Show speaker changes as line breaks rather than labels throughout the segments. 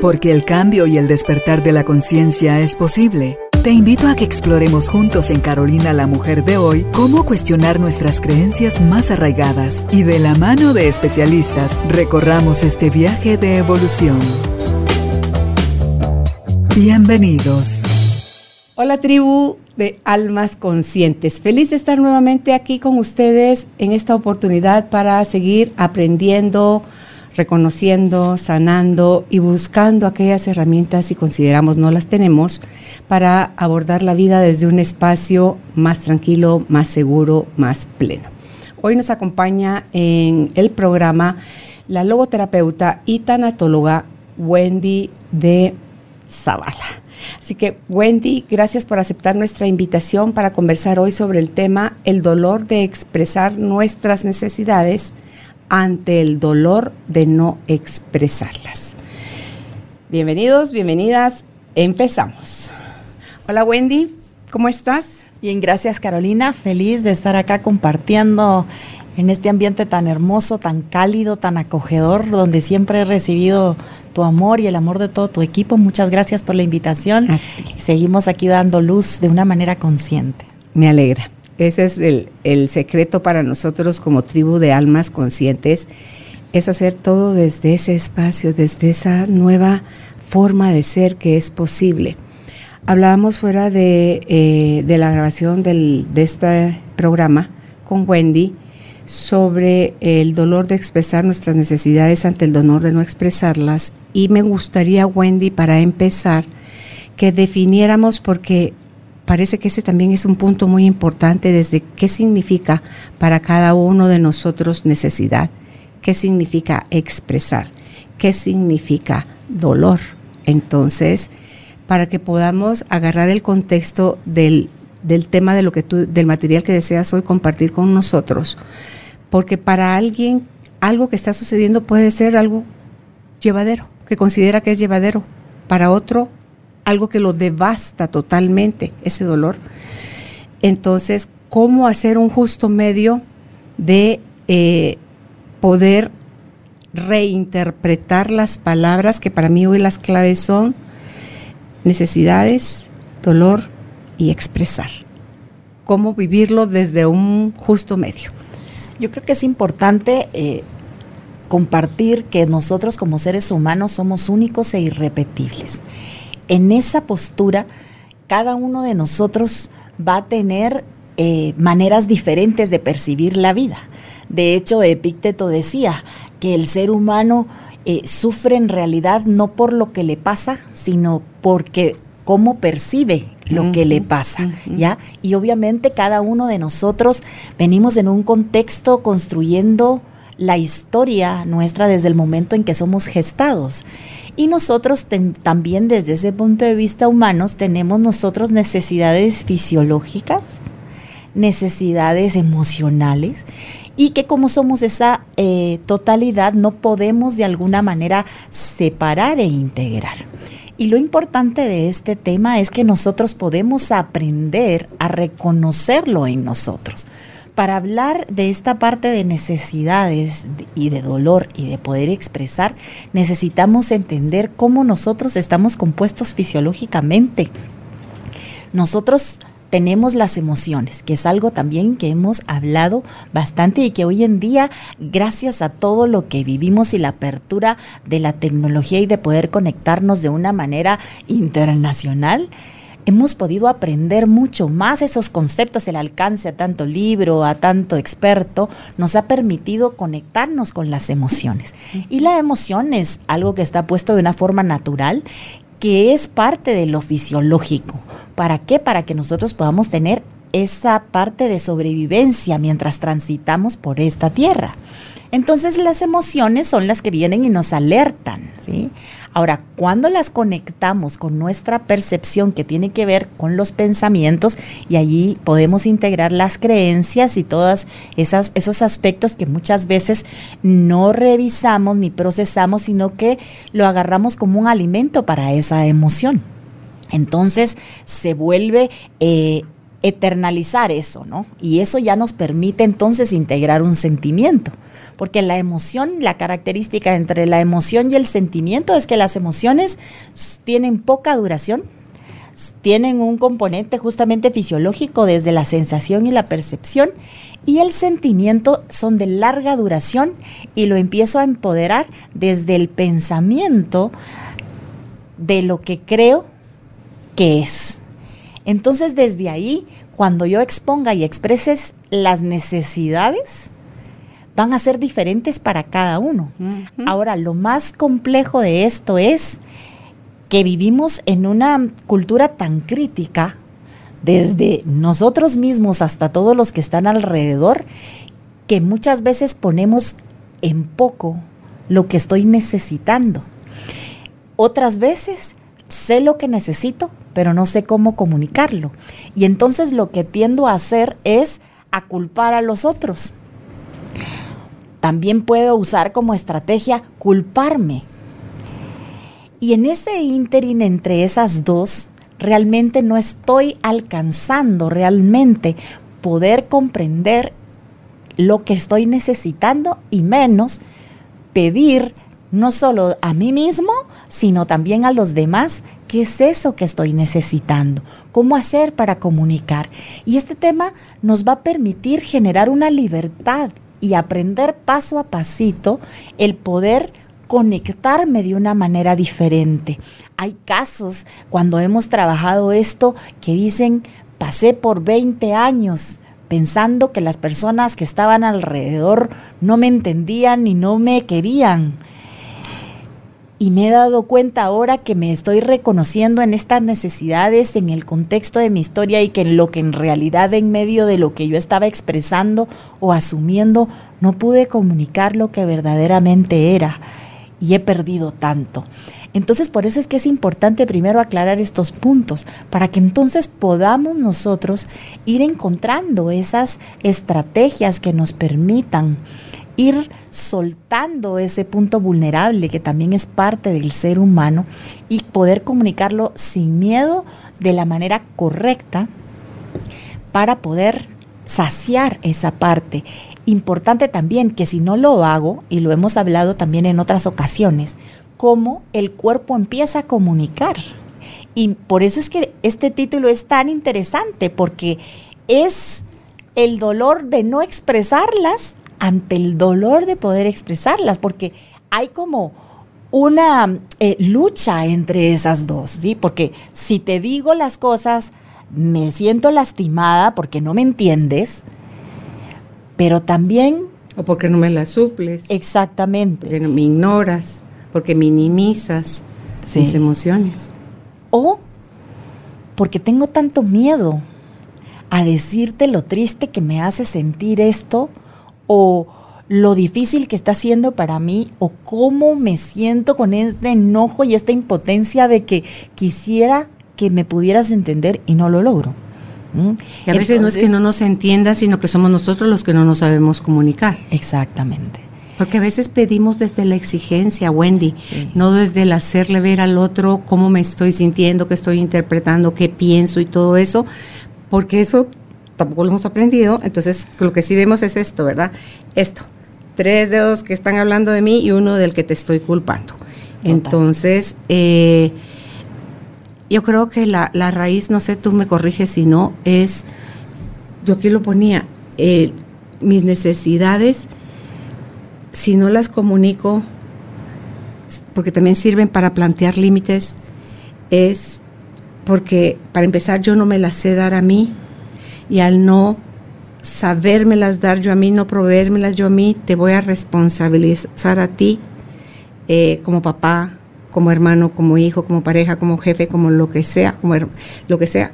Porque el cambio y el despertar de la conciencia es posible. Te invito a que exploremos juntos en Carolina la Mujer de hoy cómo cuestionar nuestras creencias más arraigadas y de la mano de especialistas recorramos este viaje de evolución. Bienvenidos.
Hola tribu de almas conscientes. Feliz de estar nuevamente aquí con ustedes en esta oportunidad para seguir aprendiendo reconociendo, sanando y buscando aquellas herramientas si consideramos no las tenemos para abordar la vida desde un espacio más tranquilo, más seguro, más pleno. Hoy nos acompaña en el programa la logoterapeuta y tanatóloga Wendy de Zavala. Así que Wendy, gracias por aceptar nuestra invitación para conversar hoy sobre el tema el dolor de expresar nuestras necesidades ante el dolor de no expresarlas. Bienvenidos, bienvenidas, empezamos. Hola Wendy, ¿cómo estás?
Bien, gracias Carolina, feliz de estar acá compartiendo en este ambiente tan hermoso, tan cálido, tan acogedor, donde siempre he recibido tu amor y el amor de todo tu equipo. Muchas gracias por la invitación. Seguimos aquí dando luz de una manera consciente.
Me alegra. Ese es el, secreto para nosotros como tribu de almas conscientes, es hacer todo desde ese espacio, desde esa nueva forma de ser que es posible. Hablábamos fuera de, eh, la grabación de este programa con Wendy sobre el dolor de expresar nuestras necesidades ante el dolor de no expresarlas y me gustaría, Wendy, para empezar, que definiéramos porque parece que ese también es un punto muy importante desde qué significa para cada uno de nosotros necesidad, qué significa expresar, qué significa dolor. Entonces, para que podamos agarrar el contexto del, tema de lo que del material que deseas hoy compartir con nosotros, porque para alguien algo que está sucediendo puede ser algo llevadero, que considera que es llevadero, para otro algo que lo devasta totalmente, ese dolor. Entonces, ¿cómo hacer un justo medio de eh, poder reinterpretar las palabras que para mí hoy las claves son necesidades, dolor y expresar? ¿Cómo vivirlo desde un justo medio?
Yo creo que es importante eh, compartir que nosotros como seres humanos somos únicos e irrepetibles en esa postura, cada uno de nosotros va a tener eh, maneras diferentes de percibir la vida. De hecho, Epícteto decía que el ser humano eh, sufre en realidad no por lo que le pasa, sino porque cómo percibe lo que le pasa, ¿ya? Y obviamente cada uno de nosotros venimos en un contexto construyendo la historia nuestra desde el momento en que somos gestados. Y nosotros también desde ese punto de vista humanos tenemos nosotros necesidades fisiológicas, necesidades emocionales y que como somos esa eh, totalidad no podemos de alguna manera separar e integrar. Y lo importante de este tema es que nosotros podemos aprender a reconocerlo en nosotros para hablar de esta parte de necesidades y de dolor y de poder expresar, necesitamos entender cómo nosotros estamos compuestos fisiológicamente. Nosotros tenemos las emociones, que es algo también que hemos hablado bastante y que hoy en día, gracias a todo lo que vivimos y la apertura de la tecnología y de poder conectarnos de una manera internacional, hemos podido aprender mucho más esos conceptos, el alcance a tanto libro, a tanto experto, nos ha permitido conectarnos con las emociones. Y la emoción es algo que está puesto de una forma natural, que es parte de lo fisiológico. ¿Para qué? Para que nosotros podamos tener esa parte de sobrevivencia mientras transitamos por esta tierra. Entonces las emociones son las que vienen y nos alertan, ¿sí? Ahora, cuando las conectamos con nuestra percepción que tiene que ver con los pensamientos y allí podemos integrar las creencias y todos esos aspectos que muchas veces no revisamos ni procesamos, sino que lo agarramos como un alimento para esa emoción. Entonces se vuelve... Eh, eternalizar eso, ¿no? Y eso ya nos permite entonces integrar un sentimiento, porque la emoción, la característica entre la emoción y el sentimiento es que las emociones tienen poca duración, tienen un componente justamente fisiológico desde la sensación y la percepción y el sentimiento son de larga duración y lo empiezo a empoderar desde el pensamiento de lo que creo que es. Entonces desde ahí, cuando yo exponga y expreses las necesidades, van a ser diferentes para cada uno. Ahora, lo más complejo de esto es que vivimos en una cultura tan crítica, desde nosotros mismos hasta todos los que están alrededor, que muchas veces ponemos en poco lo que estoy necesitando. Otras veces sé lo que necesito, pero no sé cómo comunicarlo. Y entonces lo que tiendo a hacer es a culpar a los otros. También puedo usar como estrategia culparme. Y en ese ínterin entre esas dos, realmente no estoy alcanzando realmente poder comprender lo que estoy necesitando y menos pedir no solo a mí mismo, sino también a los demás, qué es eso que estoy necesitando, cómo hacer para comunicar. Y este tema nos va a permitir generar una libertad y aprender paso a pasito el poder conectarme de una manera diferente. Hay casos cuando hemos trabajado esto que dicen, pasé por 20 años pensando que las personas que estaban alrededor no me entendían ni no me querían y me he dado cuenta ahora que me estoy reconociendo en estas necesidades, en el contexto de mi historia y que en lo que en realidad en medio de lo que yo estaba expresando o asumiendo no pude comunicar lo que verdaderamente era y he perdido tanto. Entonces por eso es que es importante primero aclarar estos puntos, para que entonces podamos nosotros ir encontrando esas estrategias que nos permitan ir soltando ese punto vulnerable que también es parte del ser humano y poder comunicarlo sin miedo de la manera correcta para poder saciar esa parte. Importante también que si no lo hago, y lo hemos hablado también en otras ocasiones, cómo el cuerpo empieza a comunicar. Y por eso es que este título es tan interesante, porque es el dolor de no expresarlas ante el dolor de poder expresarlas, porque hay como una eh, lucha entre esas dos, ¿sí? Porque si te digo las cosas, me siento lastimada porque no me entiendes, pero también...
O porque no me las suples.
Exactamente.
Porque me ignoras, porque minimizas mis emociones.
O porque tengo tanto miedo a decirte lo triste que me hace sentir esto o lo difícil que está siendo para mí o cómo me siento con este enojo y esta impotencia de que quisiera que me pudieras entender y no lo logro.
Y a veces no es que no nos entienda, sino que somos nosotros los que no nos sabemos comunicar.
Exactamente.
Porque a veces pedimos desde la exigencia, Wendy, no desde el hacerle ver al otro cómo me estoy sintiendo, qué estoy interpretando, qué pienso y todo eso, porque eso tampoco lo hemos aprendido, entonces lo que sí vemos es esto, ¿verdad? Esto, tres dedos que están hablando de mí y uno del que te estoy culpando. Entonces, eh, yo creo que la, raíz, no sé, tú me corriges si no, es, yo aquí lo ponía, eh, mis necesidades, si no las comunico, porque también sirven para plantear límites, es porque para empezar yo no me las sé dar a mí, y al no sabérmelas dar yo a mí, no proveérmelas yo a mí, te voy a responsabilizar a ti eh, como papá, como hermano, como hijo, como pareja, como jefe, como lo que sea, como lo que sea,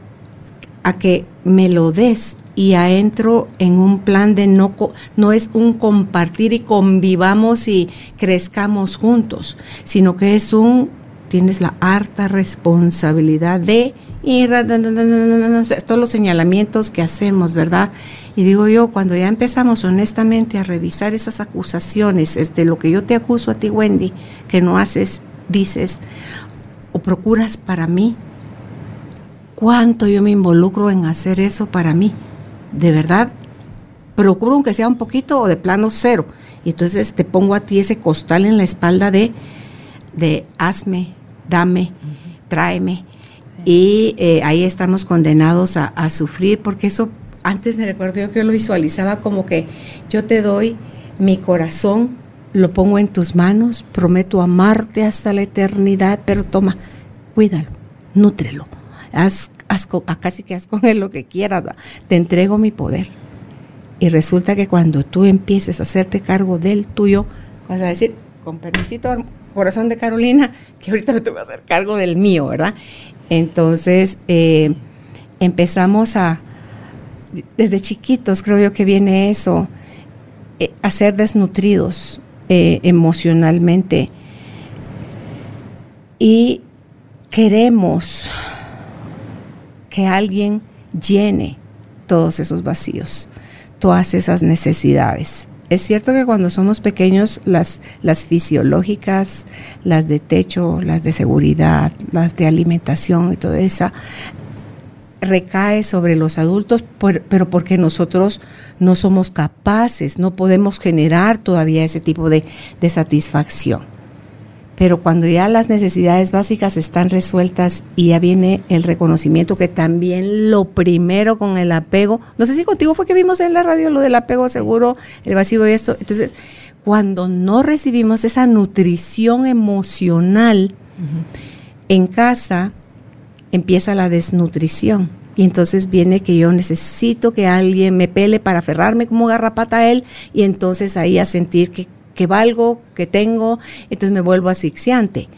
a que me lo des. Y a entro en un plan de no, no es un compartir y convivamos y crezcamos juntos, sino que es un, tienes la harta responsabilidad de y todos los señalamientos que hacemos, ¿verdad? Y digo yo, cuando ya empezamos honestamente a revisar esas acusaciones, este, lo que yo te acuso a ti, Wendy, que no haces, dices o procuras para mí, cuánto yo me involucro en hacer eso para mí. De verdad, procuro aunque sea un poquito o de plano cero. Y entonces te pongo a ti ese costal en la espalda de, de hazme, dame, tráeme. Y eh, ahí estamos condenados a, sufrir, porque eso antes me recuerdo yo que lo visualizaba como que yo te doy mi corazón, lo pongo en tus manos, prometo amarte hasta la eternidad, pero toma, cuídalo, nútrelo, haz, haz casi que haz con él lo que quieras, te entrego mi poder. Y resulta que cuando tú empieces a hacerte cargo del tuyo, vas a decir, con permisito, corazón de Carolina, que ahorita me tengo que hacer cargo del mío, ¿verdad? Entonces, eh, empezamos a, desde chiquitos creo yo que viene eso, eh, a ser desnutridos eh, emocionalmente. Y queremos que alguien llene todos esos vacíos, todas esas necesidades. Es cierto que cuando somos pequeños, las, las fisiológicas, las de techo, las de seguridad, las de alimentación y todo eso, recae sobre los adultos, pero porque nosotros no somos capaces, no podemos generar todavía ese tipo de, de satisfacción. Pero cuando ya las necesidades básicas están resueltas y ya viene el reconocimiento, que también lo primero con el apego, no sé si contigo fue que vimos en la radio lo del apego seguro, el vacío y esto. Entonces, cuando no recibimos esa nutrición emocional en casa, empieza la desnutrición. Y entonces viene que yo necesito que alguien me pele para aferrarme como garrapata a él y entonces ahí a sentir que que valgo, que tengo, entonces me vuelvo asfixiante.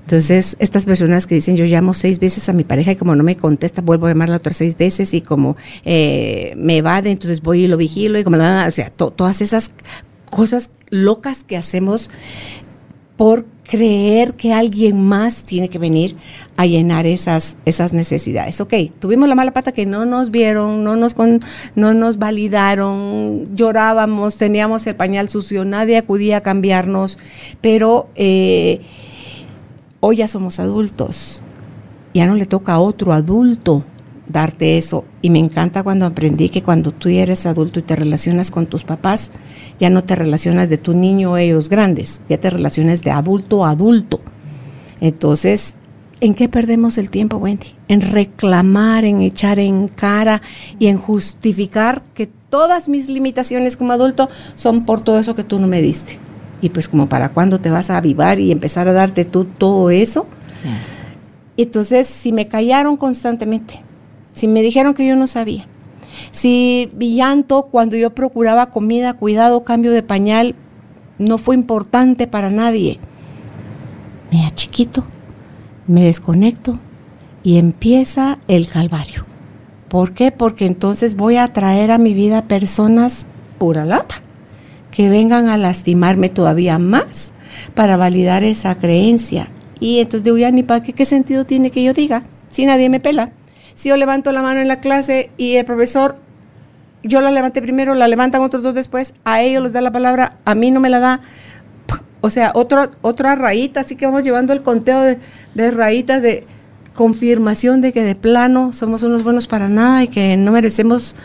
Entonces, estas personas que dicen, yo llamo seis veces a mi pareja y como no me contesta, vuelvo a llamarla otras seis veces y como eh, me evade, entonces voy y lo vigilo y como, o sea, todas esas cosas locas que hacemos por creer que alguien más tiene que venir a llenar esas, esas necesidades. Ok, tuvimos la mala pata que no nos vieron, no nos, no nos validaron, llorábamos, teníamos el pañal sucio, nadie acudía a cambiarnos, pero eh, hoy ya somos adultos, ya no le toca a otro adulto darte eso. Y me encanta cuando aprendí que cuando tú eres adulto y te relacionas con tus papás, ya no te relacionas de tu niño o ellos grandes, ya te relacionas de adulto a adulto. Entonces, ¿en qué perdemos el tiempo, Wendy? En reclamar, en echar en cara y en justificar que todas mis limitaciones como adulto son por todo eso que tú no me diste. Y pues como para cuándo te vas a avivar y empezar a darte tú todo eso. Entonces, si me callaron constantemente, si me dijeron que yo no sabía, si mi llanto cuando yo procuraba comida, cuidado, cambio de pañal, no fue importante para nadie. Me chiquito, me desconecto y empieza el calvario. ¿Por qué? Porque entonces voy a traer a mi vida personas pura lata que vengan a lastimarme todavía más para validar esa creencia. Y entonces digo, ya ni para qué, qué sentido tiene que yo diga si nadie me pela si yo levanto la mano en la clase y el profesor, yo la levanté primero, la levantan otros dos después, a ellos les da la palabra, a mí no me la da. O sea, otra rayita, así que vamos llevando el conteo de, de de confirmación de que de plano somos unos buenos para nada y que no merecemos,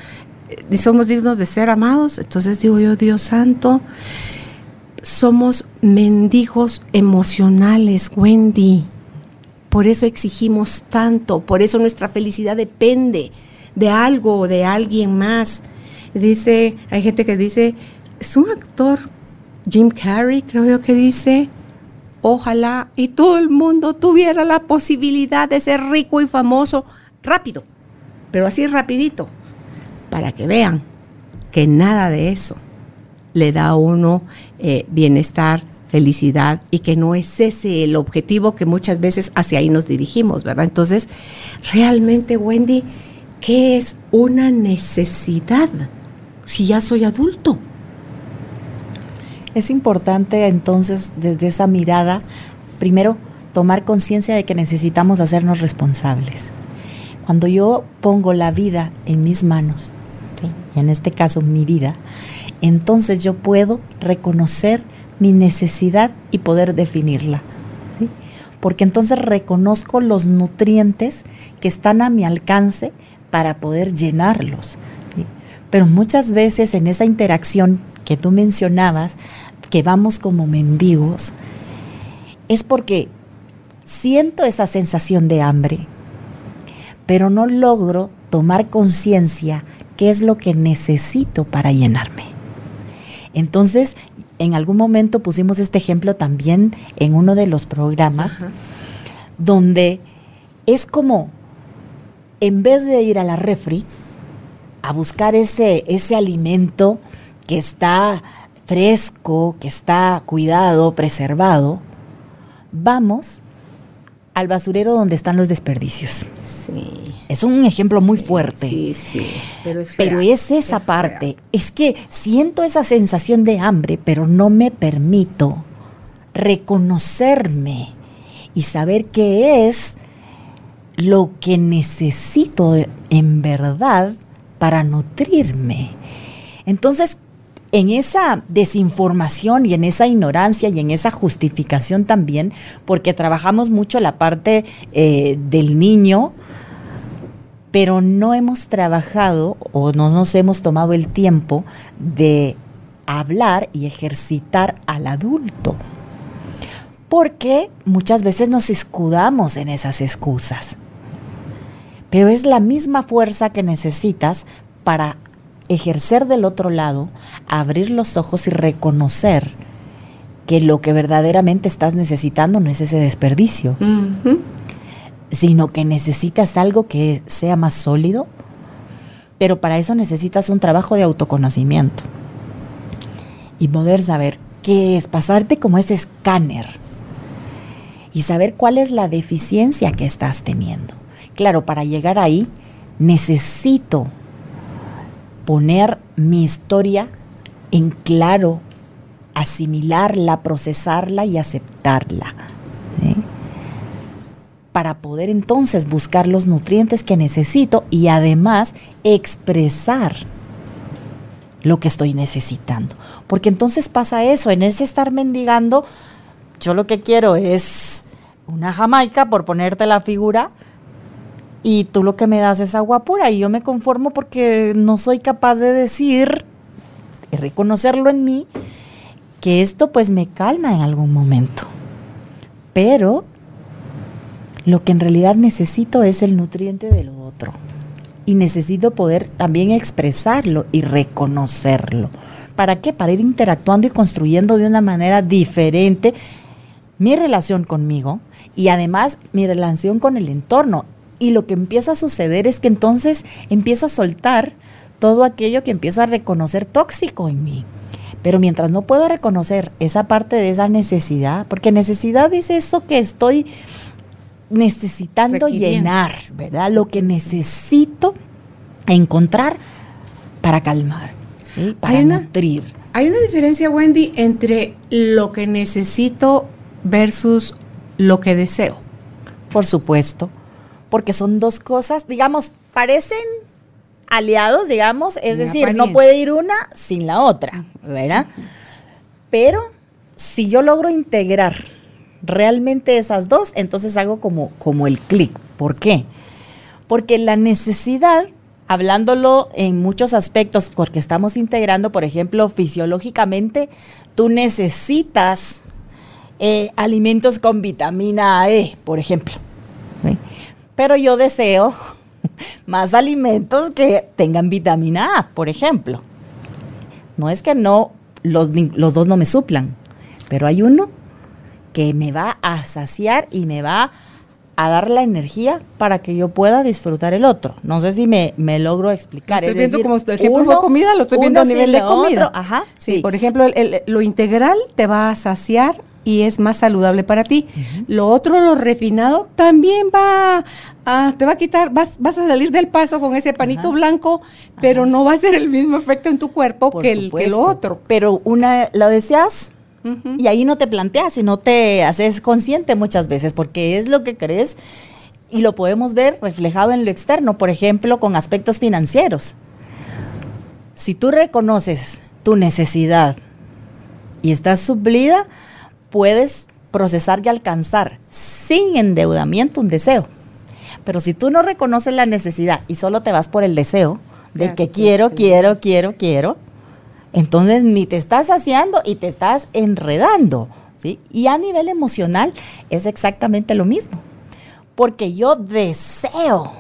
ni somos dignos de ser amados. Entonces digo yo, Dios santo, somos mendigos emocionales, Wendy. Por eso exigimos tanto, por eso nuestra felicidad depende de algo o de alguien más. Dice, hay gente que dice, es un actor, Jim Carrey creo yo que dice, ojalá y todo el mundo tuviera la posibilidad de ser rico y famoso rápido, pero así rapidito, para que vean que nada de eso le da a uno eh, bienestar felicidad y que no es ese el objetivo que muchas veces hacia ahí nos dirigimos, ¿verdad? Entonces, realmente, Wendy, ¿qué es una necesidad si ya soy adulto?
Es importante entonces desde esa mirada, primero, tomar conciencia de que necesitamos hacernos responsables. Cuando yo pongo la vida en mis manos, y en este caso mi vida, entonces yo puedo reconocer mi necesidad y poder definirla. porque entonces reconozco los nutrientes que están a mi alcance para poder llenarlos. Pero muchas veces en esa interacción que tú mencionabas, que vamos como mendigos, es porque siento esa sensación de hambre, pero no logro tomar conciencia qué es lo que necesito para llenarme. Entonces, en algún momento pusimos este ejemplo también en uno de los programas, donde es como, en vez de ir a la refri a buscar ese, ese alimento que está fresco, que está cuidado, preservado, vamos al basurero donde están los desperdicios. Sí. Es un ejemplo muy fuerte. Sí, sí. Pero es, esa parte. Es que siento esa sensación de hambre, pero no me permito reconocerme y saber qué es lo que necesito en verdad para nutrirme. Entonces, en esa desinformación y en esa ignorancia y en esa justificación también, porque trabajamos mucho la parte eh, del niño, pero no hemos trabajado o no nos hemos tomado el tiempo de hablar y ejercitar al adulto. Porque muchas veces nos escudamos en esas excusas. Pero es la misma fuerza que necesitas para ejercer del otro lado, abrir los ojos y reconocer que lo que verdaderamente estás necesitando no es ese desperdicio, sino que necesitas algo que sea más sólido, pero para eso necesitas un trabajo de autoconocimiento y poder saber qué es, pasarte como ese escáner y saber cuál es la deficiencia que estás teniendo. Claro, para llegar ahí necesito poner mi historia en claro, asimilarla, procesarla y aceptarla. Para poder entonces buscar los nutrientes que necesito y además expresar lo que estoy necesitando. Porque entonces pasa eso, en ese estar mendigando, yo lo que quiero es una jamaica, por ponerte la figura, y tú lo que me das es agua pura y yo me conformo porque no soy capaz de decir, y reconocerlo en mí, que esto pues me calma en algún momento. Pero lo que en realidad necesito es el nutriente de lo otro. Y necesito poder también expresarlo y reconocerlo. ¿Para qué? Para ir interactuando y construyendo de una manera diferente mi relación conmigo y además mi relación con el entorno. Y lo que empieza a suceder es que entonces empiezo a soltar todo aquello que empiezo a reconocer tóxico en mí. Pero mientras no puedo reconocer esa parte de esa necesidad, porque necesidad es eso que estoy necesitando llenar, ¿verdad? Lo que necesito encontrar para calmar, para nutrir.
Hay una diferencia, Wendy, entre lo que necesito versus lo que deseo.
Por supuesto porque son dos cosas, digamos, parecen aliados, digamos, es decir, no puede ir una sin la otra, ¿verdad? Pero si yo logro integrar realmente esas dos, entonces hago como, como el clic. ¿Por qué? Porque la necesidad, hablándolo en muchos aspectos, porque estamos integrando, por ejemplo, fisiológicamente, tú necesitas eh, alimentos con vitamina E, por ejemplo. Pero yo deseo más alimentos que tengan vitamina A, por ejemplo. No es que no los, los dos no me suplan, pero hay uno que me va a saciar y me va a dar la energía para que yo pueda disfrutar el otro. No sé si me, me logro explicar.
Estoy viendo como ejemplo de comida, lo estoy viendo a nivel de comida. Ajá, sí. Por ejemplo, lo integral te va a saciar y es más saludable para ti. Lo otro, lo refinado, también va a, te va a quitar, vas, vas a salir del paso con ese panito blanco, pero no va a ser el mismo efecto en tu cuerpo que, el, que lo otro.
Pero una, lo deseas y ahí no te planteas y no te haces consciente muchas veces porque es lo que crees y lo podemos ver reflejado en lo externo, por ejemplo, con aspectos financieros. Si tú reconoces tu necesidad y estás suplida, puedes procesar y alcanzar sin endeudamiento un deseo. Pero si tú no reconoces la necesidad y solo te vas por el deseo de que quiero, quiero, quiero, quiero, entonces ni te estás saciando y te estás enredando. ¿sí? Y a nivel emocional es exactamente lo mismo. Porque yo deseo,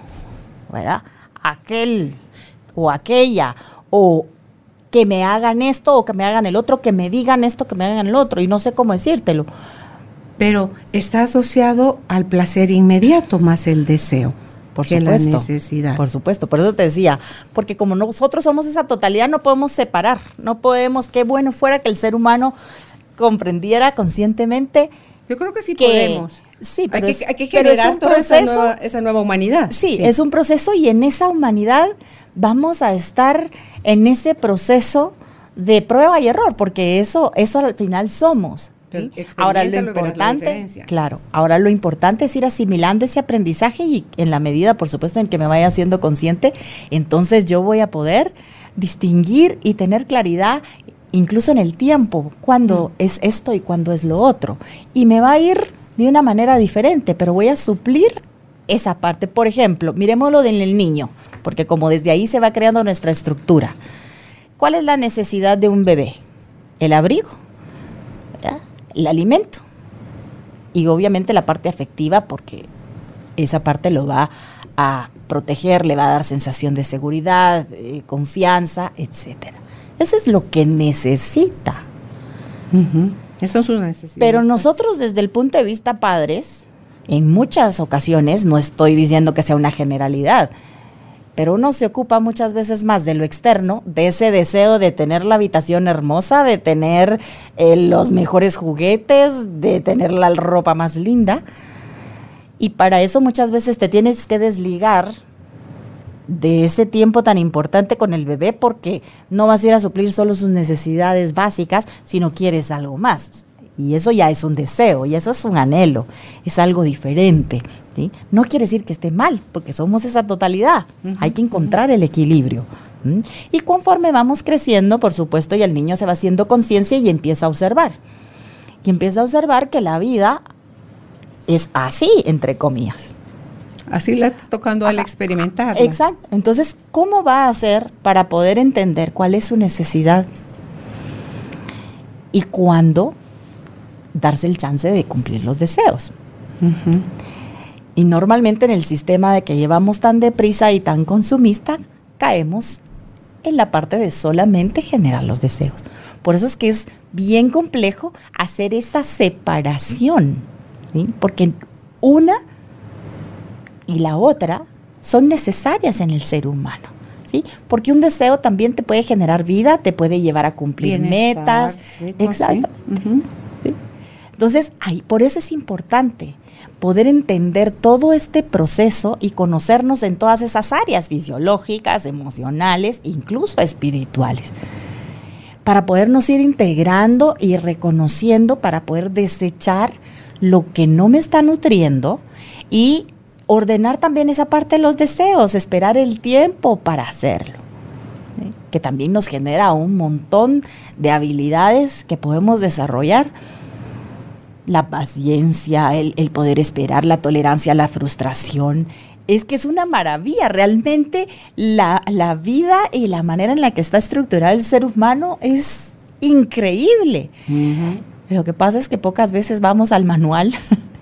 ¿verdad? Aquel o aquella o que me hagan esto o que me hagan el otro, que me digan esto, que me hagan el otro, y no sé cómo decírtelo.
Pero está asociado al placer inmediato más el deseo.
Por supuesto. La necesidad. Por supuesto, por eso te decía, porque como nosotros somos esa totalidad, no podemos separar, no podemos, qué bueno fuera que el ser humano comprendiera conscientemente.
Yo creo que sí podemos.
Sí, pero,
hay, que, hay que generar proceso, esa nueva, humanidad.
Sí, es un proceso y en esa humanidad vamos a estar en ese proceso de prueba y error, porque eso, eso al final somos. Ahora lo importante, claro, ahora lo importante es ir asimilando ese aprendizaje y en la medida, por supuesto, en que me vaya siendo consciente, entonces yo voy a poder distinguir y tener claridad incluso en el tiempo, cuando es esto y cuando es lo otro. Y me va a ir de una manera diferente, pero voy a suplir esa parte. Por ejemplo, miremoslo del niño, porque como desde ahí se va creando nuestra estructura. ¿Cuál es la necesidad de un bebé? El abrigo el alimento. Y obviamente la parte afectiva, porque esa parte lo va a proteger, le va a dar sensación de seguridad, confianza, etcétera. Eso es lo que necesita.
Eso es una necesidad.
Pero nosotros desde el punto de vista padres, en muchas ocasiones, no estoy diciendo que sea una generalidad, pero uno se ocupa muchas veces más de lo externo, de ese deseo de tener la habitación hermosa, de tener eh, los mejores juguetes, de tener la ropa más linda. Y para eso muchas veces te tienes que desligar de ese tiempo tan importante con el bebé porque no vas a ir a suplir solo sus necesidades básicas, sino quieres algo más. Y eso ya es un deseo, y eso es un anhelo, es algo diferente. No quiere decir que esté mal, porque somos esa totalidad. Hay que encontrar el equilibrio. Y conforme vamos creciendo, por supuesto, y el niño se va haciendo conciencia y empieza a observar. Y empieza a observar que la vida es así, entre comillas.
Así la está tocando al experimentar.
Exacto. Entonces, ¿cómo va a hacer para poder entender cuál es su necesidad? Y cuándo darse el chance de cumplir los deseos. Y normalmente en el sistema de que llevamos tan deprisa y tan consumista, caemos en la parte de solamente generar los deseos. Por eso es que es bien complejo hacer esa separación, porque una y la otra son necesarias en el ser humano. ¿Sí? Porque un deseo también te puede generar vida, te puede llevar a cumplir metas. Exacto. Entonces, ahí, por eso es importante poder entender todo este proceso y conocernos en todas esas áreas fisiológicas, emocionales, incluso espirituales, para podernos ir integrando y reconociendo, para poder desechar lo que no me está nutriendo y ordenar también esa parte de los deseos, esperar el tiempo para hacerlo que también nos genera un montón de habilidades que podemos desarrollar la paciencia, el, poder esperar, la tolerancia la frustración. Es que es una maravilla, realmente la, vida y la manera en la que está estructurado el ser humano es increíble. Lo que pasa es que pocas veces vamos al manual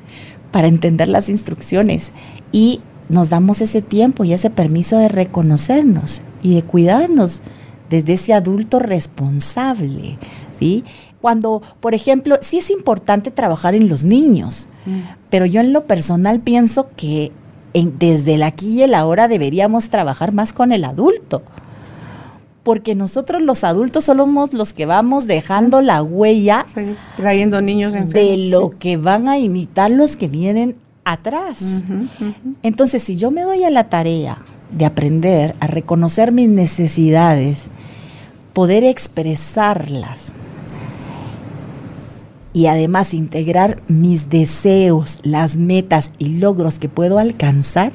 para entender las instrucciones y nos damos ese tiempo y ese permiso de reconocernos y de cuidarnos desde ese adulto responsable, ¿sí? Cuando, por ejemplo, sí es importante trabajar en los niños, mm. pero yo en lo personal pienso que desde el aquí y el ahora deberíamos trabajar más con el adulto. Porque nosotros los adultos somos los que vamos dejando la huella
trayendo niños
de lo que van a imitar los que vienen atrás. Entonces, si yo me doy a la tarea de aprender a reconocer mis necesidades, poder expresarlas, y además integrar mis deseos, las metas y logros que puedo alcanzar,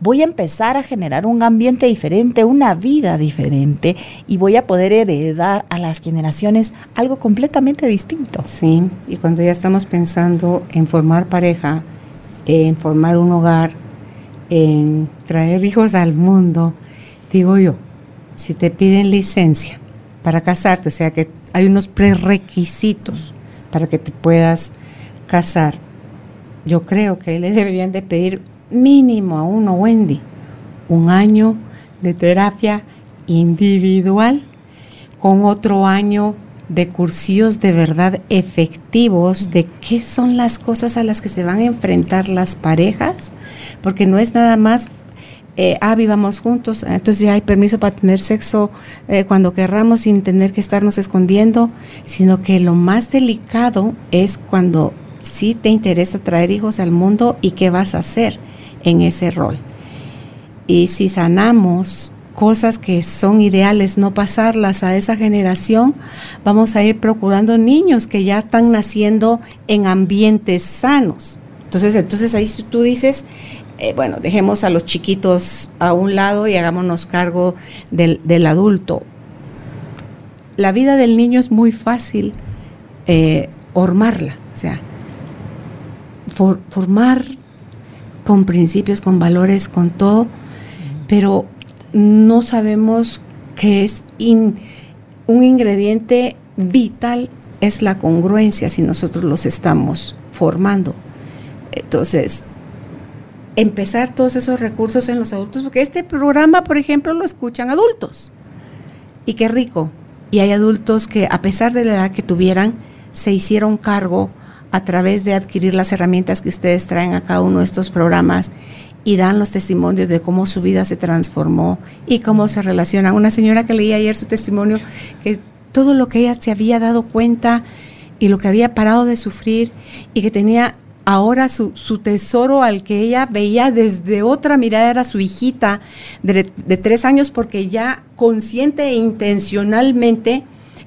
voy a empezar a generar un ambiente diferente, una vida diferente y voy a poder heredar a las generaciones algo completamente distinto.
Sí, y cuando ya estamos pensando en formar pareja, en formar un hogar, en traer hijos al mundo, digo yo, si te piden licencia para casarte, o sea que hay unos prerequisitos para que te puedas casar, yo creo que le deberían de pedir mínimo a uno, Wendy, un año de terapia individual con otro año de cursillos de verdad efectivos de qué son las cosas a las que se van a enfrentar las parejas, porque no es nada más, eh, ah, vivamos juntos, entonces ya hay permiso para tener sexo eh, cuando querramos sin tener que estarnos escondiendo, sino que lo más delicado es cuando sí te interesa traer hijos al mundo y qué vas a hacer en ese rol. Y si sanamos cosas que son ideales, no pasarlas a esa generación, vamos a ir procurando niños que ya están naciendo en ambientes sanos. Entonces, entonces ahí tú dices, eh, bueno, dejemos a los chiquitos a un lado y hagámonos cargo del, adulto. La vida del niño es muy fácil eh, formarla, o sea, formar con principios, con valores, con todo, pero no sabemos que es un ingrediente vital, es la congruencia si nosotros los estamos formando. Entonces, empezar todos esos recursos en los adultos, porque este programa, por ejemplo, lo escuchan adultos. Y qué rico. Y hay adultos que, a pesar de la edad que tuvieran, se hicieron cargo a través de adquirir las herramientas que ustedes traen a cada uno de estos programas y dan los testimonios de cómo su vida se transformó y cómo se relaciona. Una señora que leí ayer su testimonio, que todo lo que ella se había dado cuenta y lo que había parado de sufrir y que tenía ahora su, su tesoro al que ella veía desde otra mirada era su hijita de, de tres años porque ya consciente e intencionalmente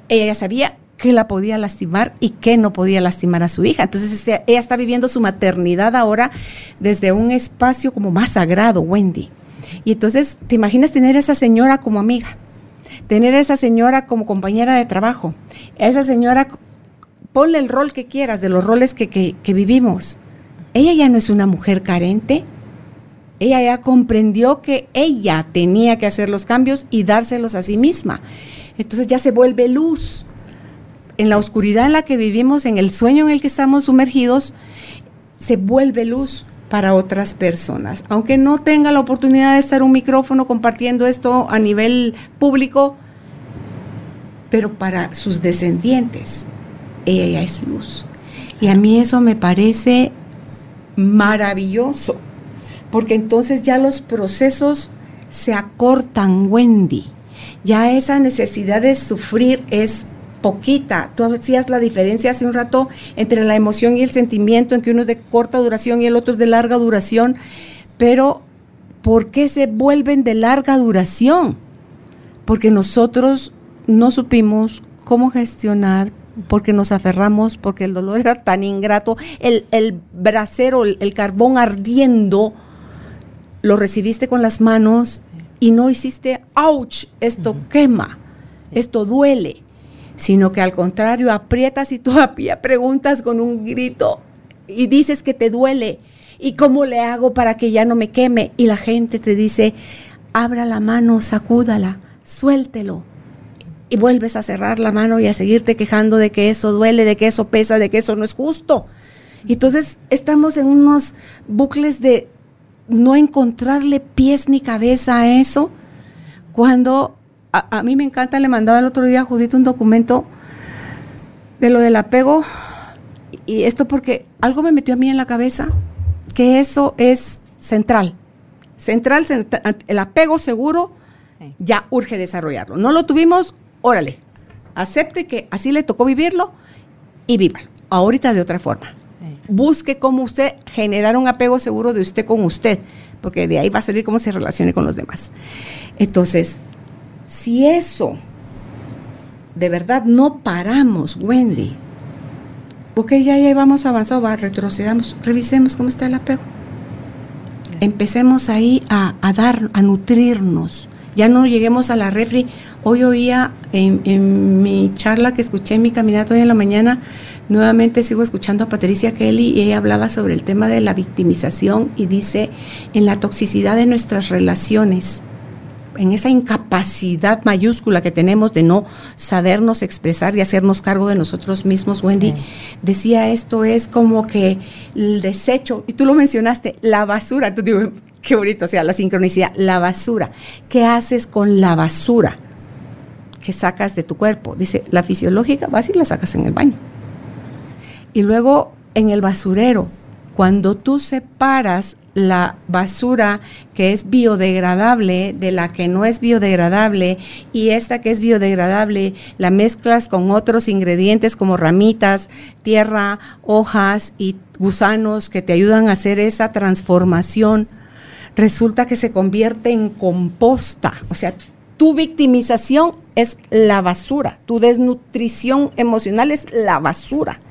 ella sabía que la podía lastimar y que no podía lastimar a su hija. Entonces este, ella está viviendo su maternidad ahora desde un espacio como más sagrado, Wendy. Y entonces te imaginas tener a esa señora como amiga, tener a esa señora como compañera de trabajo, a esa señora, ponle el rol que quieras de los roles que, que vivimos. Ella ya no es una mujer carente, ella ya comprendió que ella tenía que hacer los cambios y dárselos a sí misma. Entonces ya se vuelve luz en la oscuridad en la que vivimos, en el sueño en el que estamos sumergidos, se vuelve luz para otras personas. Aunque no tenga la oportunidad de estar un micrófono compartiendo esto a nivel público, pero para sus descendientes, ella es luz. Y a mí eso me parece maravilloso, porque entonces ya los procesos se acortan, Wendy. Ya esa necesidad de sufrir es poquita. Tú hacías la diferencia hace un rato entre la emoción y el sentimiento, en que uno es de corta duración y el otro es de larga duración, pero ¿por qué se vuelven de larga duración? Porque nosotros no supimos cómo gestionar, porque nos aferramos, porque el dolor era tan ingrato, el, el brasero, el, carbón ardiendo, lo recibiste con las manos y no hiciste, ouch, esto quema, esto duele sino que al contrario, aprietas y todavía preguntas con un grito y dices que te duele. ¿Y cómo le hago para que ya no me queme? Y la gente te dice, abra la mano, sacúdala, suéltelo. Y vuelves a cerrar la mano y a seguirte quejando de que eso duele, de que eso pesa, de que eso no es justo. Y entonces estamos en unos bucles de no encontrarle pies ni cabeza a eso, cuando a, mí me encanta, le mandaba el otro día a Judith un documento de lo del apego, y esto porque algo me metió a mí en la cabeza, que eso es central. Central, el apego seguro, ya urge desarrollarlo. No lo tuvimos, órale, acepte que así le tocó vivirlo y vívalo. Ahorita de otra forma. Busque cómo usted generar un apego seguro de usted con usted, porque de ahí va a salir cómo se relacione con los demás. Entonces, si eso de verdad no paramos, Wendy, porque ya llevamos avanzado, va, retrocedamos, revisemos cómo está el apego. empecemos ahí a, dar, a nutrirnos. Ya no lleguemos a la refri. Hoy oía en, mi charla que escuché en mi caminata hoy en la mañana, nuevamente sigo escuchando a Patricia Kelly y ella hablaba sobre el tema de la victimización y dice en la toxicidad de nuestras relaciones en esa incapacidad mayúscula que tenemos de no sabernos expresar y hacernos cargo de nosotros mismos, Wendy, decía esto es como que el desecho, y tú lo mencionaste, la basura, tú digo, qué bonito, o sea, la sincronicidad, la basura. ¿Qué haces con la basura que sacas de tu cuerpo? Dice, la fisiológica vas y la sacas en el baño. Y luego en el basurero, cuando tú separas la basura que es biodegradable de la que no es biodegradable y esta que es biodegradable la mezclas con otros ingredientes como ramitas, tierra, hojas y gusanos que te ayudan a hacer esa transformación, resulta que se convierte en composta. O sea, tu victimización es la basura, tu desnutrición emocional es la basura.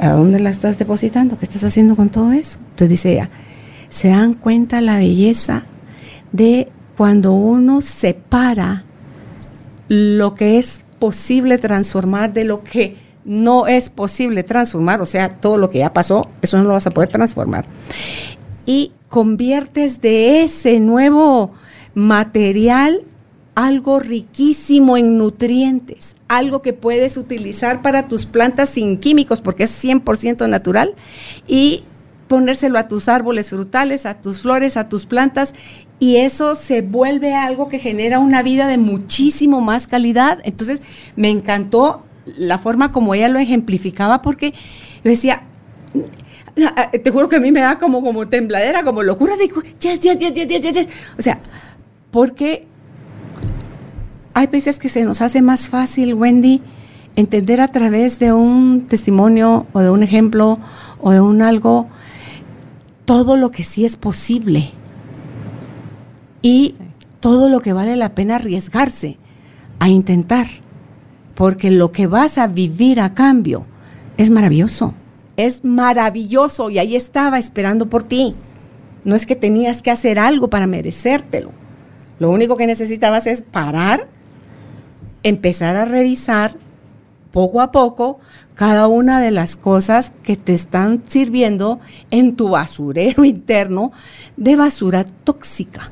¿A dónde la estás depositando? ¿Qué estás haciendo con todo eso? Entonces dice ella, se dan cuenta la belleza de cuando uno separa lo que es posible transformar de lo que no es posible transformar, o sea, todo lo que ya pasó, eso no lo vas a poder transformar. Y conviertes de ese nuevo material algo riquísimo en nutrientes, algo que puedes utilizar para tus plantas sin químicos porque es 100% natural y ponérselo a tus árboles frutales, a tus flores, a tus plantas, y eso se vuelve algo que genera una vida de muchísimo más calidad. Entonces, me encantó la forma como ella lo ejemplificaba, porque yo decía, te juro que a mí me da como, como tembladera, como locura, digo, yes, yes, yes, yes, yes, yes. O sea, porque hay veces que se nos hace más fácil, Wendy, entender a través de un testimonio o de un ejemplo o de un algo todo lo que sí es posible y todo lo que vale la pena arriesgarse a intentar, porque lo que vas a vivir a cambio es maravilloso, es maravilloso y ahí estaba esperando por ti. No es que tenías que hacer algo para merecértelo. Lo único que necesitabas es parar, empezar a revisar poco a poco cada una de las cosas que te están sirviendo en tu basurero interno de basura tóxica.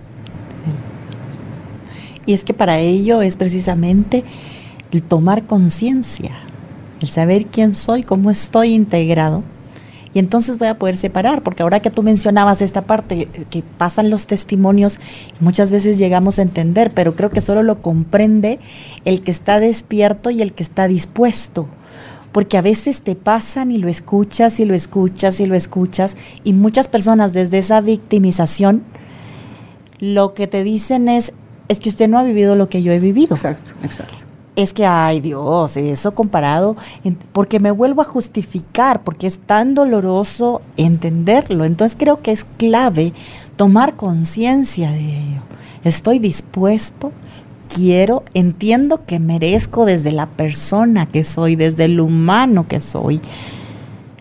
Y es que para ello es precisamente el tomar conciencia, el saber quién soy, cómo estoy integrado y entonces voy a poder separar, porque ahora que tú mencionabas esta parte, eh, que pasan los testimonios, muchas veces llegamos a entender, pero creo que solo lo comprende el que está despierto y el que está dispuesto. Porque a veces te pasan y lo escuchas y lo escuchas y lo escuchas, y muchas personas desde esa victimización, lo que te dicen es, es que usted no ha vivido lo que yo he vivido.
Exacto, exacto
es que, ay Dios, eso comparado, porque me vuelvo a justificar, porque es tan doloroso entenderlo. Entonces creo que es clave tomar conciencia de ello. Estoy dispuesto, quiero, entiendo que merezco desde la persona que soy, desde el humano que soy,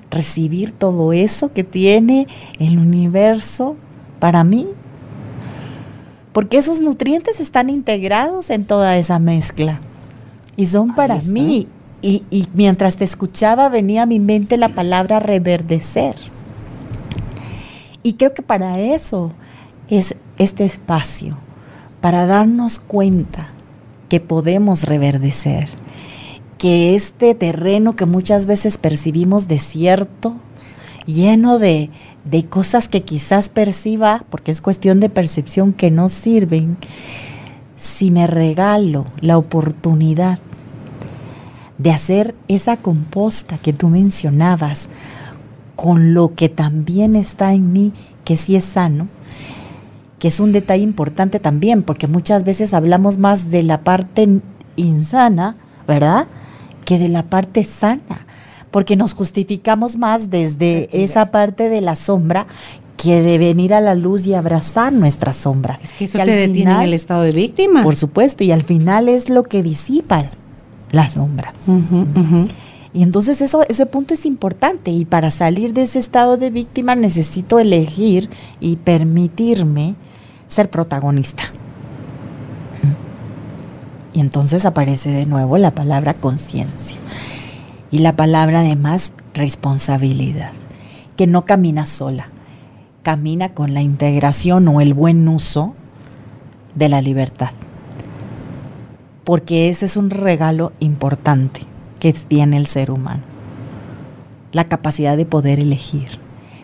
recibir todo eso que tiene el universo para mí. Porque esos nutrientes están integrados en toda esa mezcla y son para mí. Y, y, mientras te escuchaba venía a mi mente la palabra reverdecer. Y creo que para eso es este espacio, para darnos cuenta que podemos reverdecer, que este terreno que muchas veces percibimos desierto, lleno de, de cosas que quizás perciba, porque es cuestión de percepción que no sirven, si me regalo la oportunidad de hacer esa composta que tú mencionabas con lo que también está en mí, que sí es sano, que es un detalle importante también, porque muchas veces hablamos más de la parte insana, ¿verdad? Que de la parte sana, porque nos justificamos más desde esa parte de la sombra que de venir a la luz y abrazar nuestra sombra.
Es que eso te detiene en el estado de víctima.
Por supuesto, y al final es lo que disipa la sombra. Y entonces eso, ese punto es importante y para salir de ese estado de víctima necesito elegir y permitirme ser protagonista. Y entonces aparece de nuevo la palabra conciencia y la palabra además responsabilidad, que no camina sola, camina con la integración o el buen uso de la libertad. Porque ese es un regalo importante que tiene el ser humano. La capacidad de poder elegir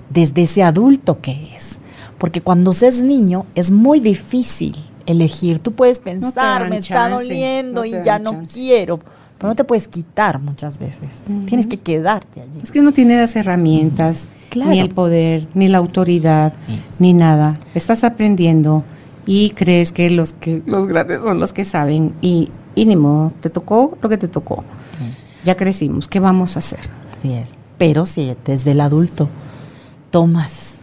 desde ese adulto que es. Porque cuando se es niño es muy difícil elegir. Tú puedes pensar, me está doliendo y ya no quiero. Pero no te puedes quitar muchas veces. Tienes que quedarte allí.
Es que no tiene las herramientas, ni el poder, ni la autoridad, ni nada. Estás aprendiendo y crees que los que los grandes son los que saben y, y ni modo, te tocó lo que te tocó. Ya crecimos, ¿qué vamos a hacer?
Así es. Pero si desde el adulto tomas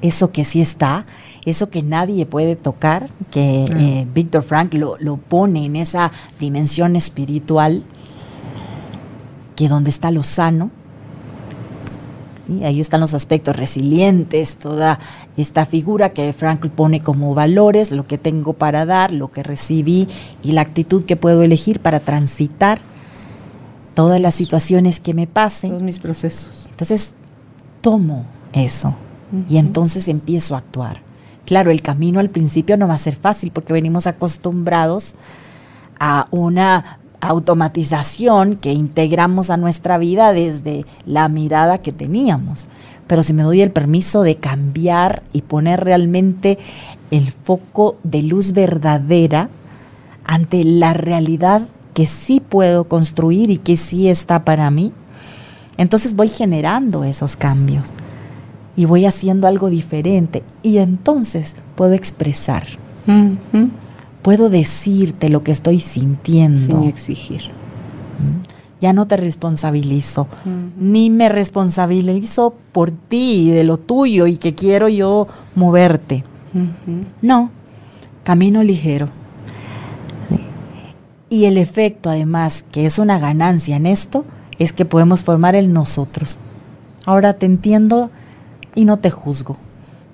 eso que sí está, eso que nadie puede tocar, que eh, Víctor Frank lo, lo, pone en esa dimensión espiritual, que donde está lo sano, y ahí están los aspectos resilientes, toda esta figura que Frank pone como valores, lo que tengo para dar, lo que recibí y la actitud que puedo elegir para transitar todas las situaciones que me pasen.
Todos mis procesos.
Entonces, tomo eso y entonces empiezo a actuar. Claro, el camino al principio no va a ser fácil porque venimos acostumbrados a una automatización que integramos a nuestra vida desde la mirada que teníamos. Pero si me doy el permiso de cambiar y poner realmente el foco de luz verdadera ante la realidad que sí puedo construir y que sí está para mí, entonces voy generando esos cambios y voy haciendo algo diferente y entonces puedo expresar puedo decirte lo que estoy sintiendo.
Sin exigir.
Ya no te responsabilizo, ni me responsabilizo por ti y de lo tuyo y que quiero yo moverte. No, camino ligero. Y el efecto, además, que es una ganancia en esto, es que podemos formar el nosotros. Ahora te entiendo y no te juzgo.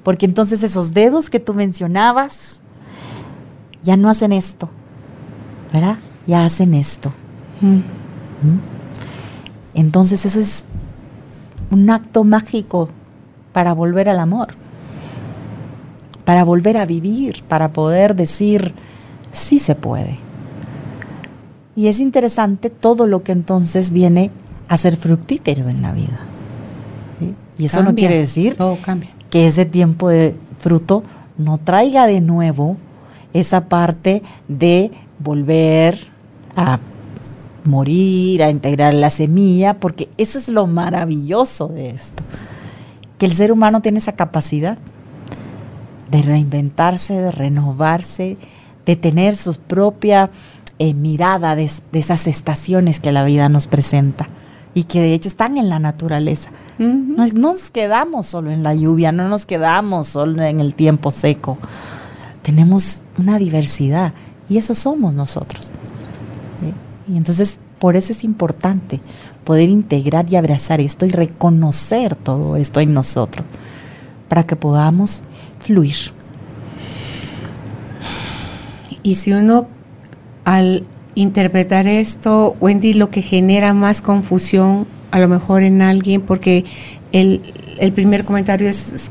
Porque entonces esos dedos que tú mencionabas, ya no hacen esto, ¿verdad? Ya hacen esto. Mm. ¿Mm? Entonces eso es un acto mágico para volver al amor, para volver a vivir, para poder decir, sí se puede. Y es interesante todo lo que entonces viene a ser fructífero en la vida. Y eso no quiere decir que ese tiempo de fruto no traiga de nuevo esa parte de volver a morir, a integrar la semilla, porque eso es lo maravilloso de esto, que el ser humano tiene esa capacidad de reinventarse, de renovarse, de tener su propia eh, mirada de, esas estaciones que la vida nos presenta y que de hecho están en la naturaleza. no, nos quedamos solo en la lluvia, no nos quedamos solo en el tiempo seco tenemos una diversidad y eso somos nosotros. Y entonces por eso es importante poder integrar y abrazar esto y reconocer todo esto en nosotros para que podamos fluir.
Y si uno al interpretar esto, Wendy, lo que genera más confusión a lo mejor en alguien, porque el, el primer comentario es,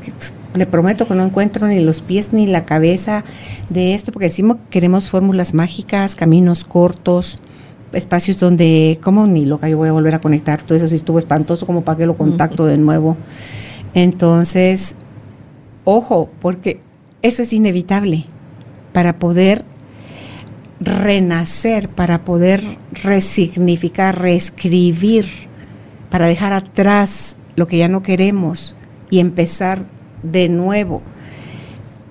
le prometo que no encuentro ni los pies ni la cabeza de esto, porque decimos queremos fórmulas mágicas, caminos cortos, espacios donde, ¿cómo ni loca yo voy a volver a conectar? Todo eso si estuvo espantoso, como para que lo contacto de nuevo. Entonces, ojo, porque eso es inevitable para poder renacer, para poder resignificar, reescribir, para dejar atrás lo que ya no queremos y empezar de nuevo.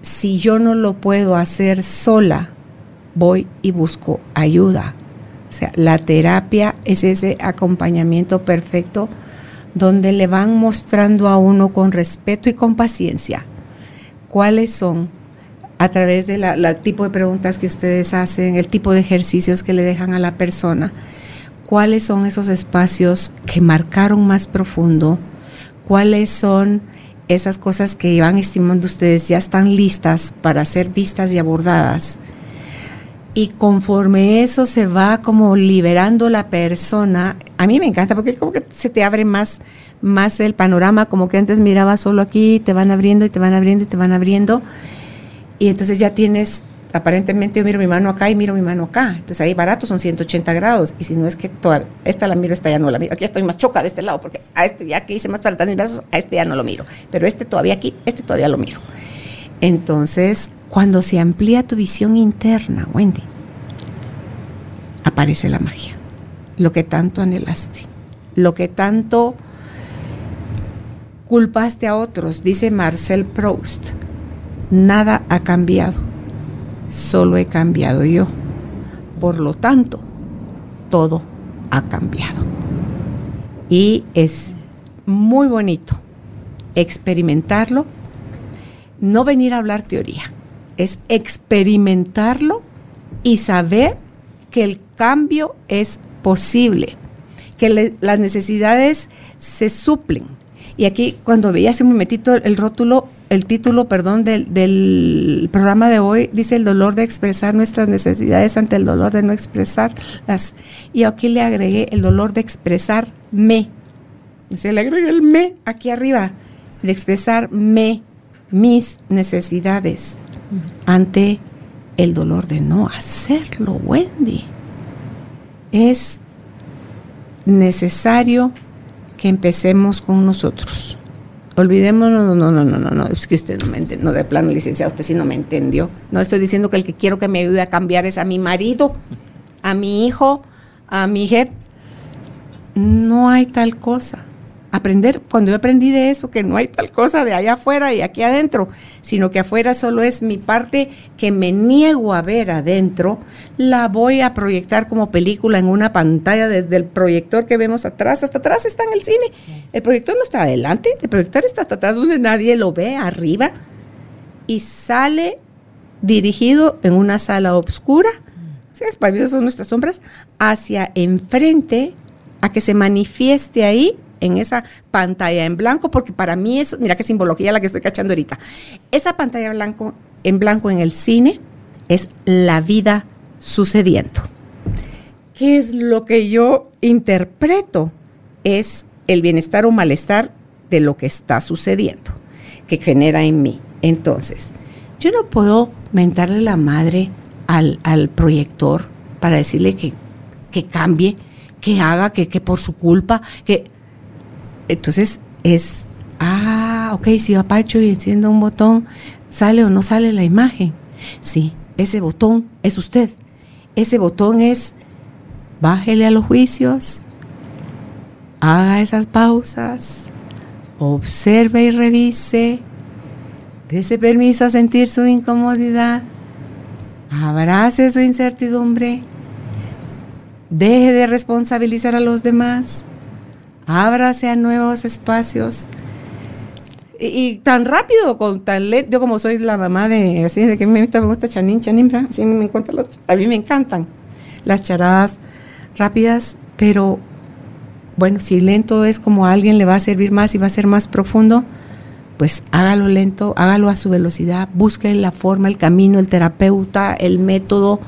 Si yo no lo puedo hacer sola, voy y busco ayuda. O sea, la terapia es ese acompañamiento perfecto donde le van mostrando a uno con respeto y con paciencia cuáles son a través del la tipo de preguntas que ustedes hacen, el tipo de ejercicios que le dejan a la persona, cuáles son esos espacios que marcaron más profundo, cuáles son esas cosas que van estimando ustedes ya están listas para ser vistas y abordadas. Y conforme eso se va como liberando la persona, a mí me encanta porque como que se te abre más, más el panorama, como que antes miraba solo aquí, te van abriendo y te van abriendo y te van abriendo. Y entonces ya tienes aparentemente yo miro mi mano acá y miro mi mano acá. Entonces ahí barato son 180 grados. Y si no es que toda, esta la miro, esta ya no la miro. Aquí estoy más choca de este lado, porque a este ya que hice más para mis brazos, a este ya no lo miro. Pero este todavía aquí, este todavía lo miro. Entonces, cuando se amplía tu visión interna, Wendy, aparece la magia. Lo que tanto anhelaste, lo que tanto culpaste a otros, dice Marcel Proust, nada ha cambiado solo he cambiado yo. Por lo tanto, todo ha cambiado. Y es muy bonito experimentarlo, no venir a hablar teoría, es experimentarlo y saber que el cambio es posible, que las necesidades se suplen. Y aquí cuando veía hace un momentito el rótulo, el título, perdón, del, programa de hoy dice el dolor de expresar nuestras necesidades ante el dolor de no expresarlas. Y aquí le agregué el dolor de expresarme. Se le agregué el me aquí arriba, de expresarme mis necesidades ante el dolor de no hacerlo, Wendy. Es necesario que empecemos con nosotros Olvidémonos, no, no, no, no, no, es que usted no me entendió, no de plano licenciado, usted sí no me entendió. No estoy diciendo que el que quiero que me ayude a cambiar es a mi marido, a mi hijo, a mi jefe. No hay tal cosa aprender, cuando yo aprendí de eso, que no hay tal cosa de allá afuera y aquí adentro, sino que afuera solo es mi parte que me niego a ver adentro, la voy a proyectar como película en una pantalla desde el proyector que vemos atrás, hasta atrás está en el cine. El proyector no está adelante, el proyector está hasta atrás donde nadie lo ve, arriba, y sale dirigido en una sala oscura, ¿sí? son nuestras sombras, hacia enfrente a que se manifieste ahí en esa pantalla en blanco, porque para mí eso, mira qué simbología la que estoy cachando ahorita. Esa pantalla blanco, en blanco en el cine es la vida sucediendo. ¿Qué es lo que yo interpreto? Es el bienestar o malestar de lo que está sucediendo, que genera en mí. Entonces, yo no puedo mentarle la madre al, proyector para decirle que, que cambie, que haga, que, que por su culpa, que entonces es, ah, ok, si yo apacho y enciendo un botón, ¿sale o no sale la imagen? Sí, ese botón es usted. Ese botón es, bájele a los juicios, haga esas pausas, observe y revise, dése permiso a sentir su incomodidad, abrace su incertidumbre, deje de responsabilizar a los demás ábrase a nuevos espacios. Y, tan rápido, con tan lento, yo como soy la mamá de, así de que me gusta, me gusta chanín, chanín, así me encantan a mí me encantan las charadas rápidas, pero bueno, si lento es como a alguien le va a servir más y va a ser más profundo, pues hágalo lento, hágalo a su velocidad, busque la forma, el camino, el terapeuta, el método,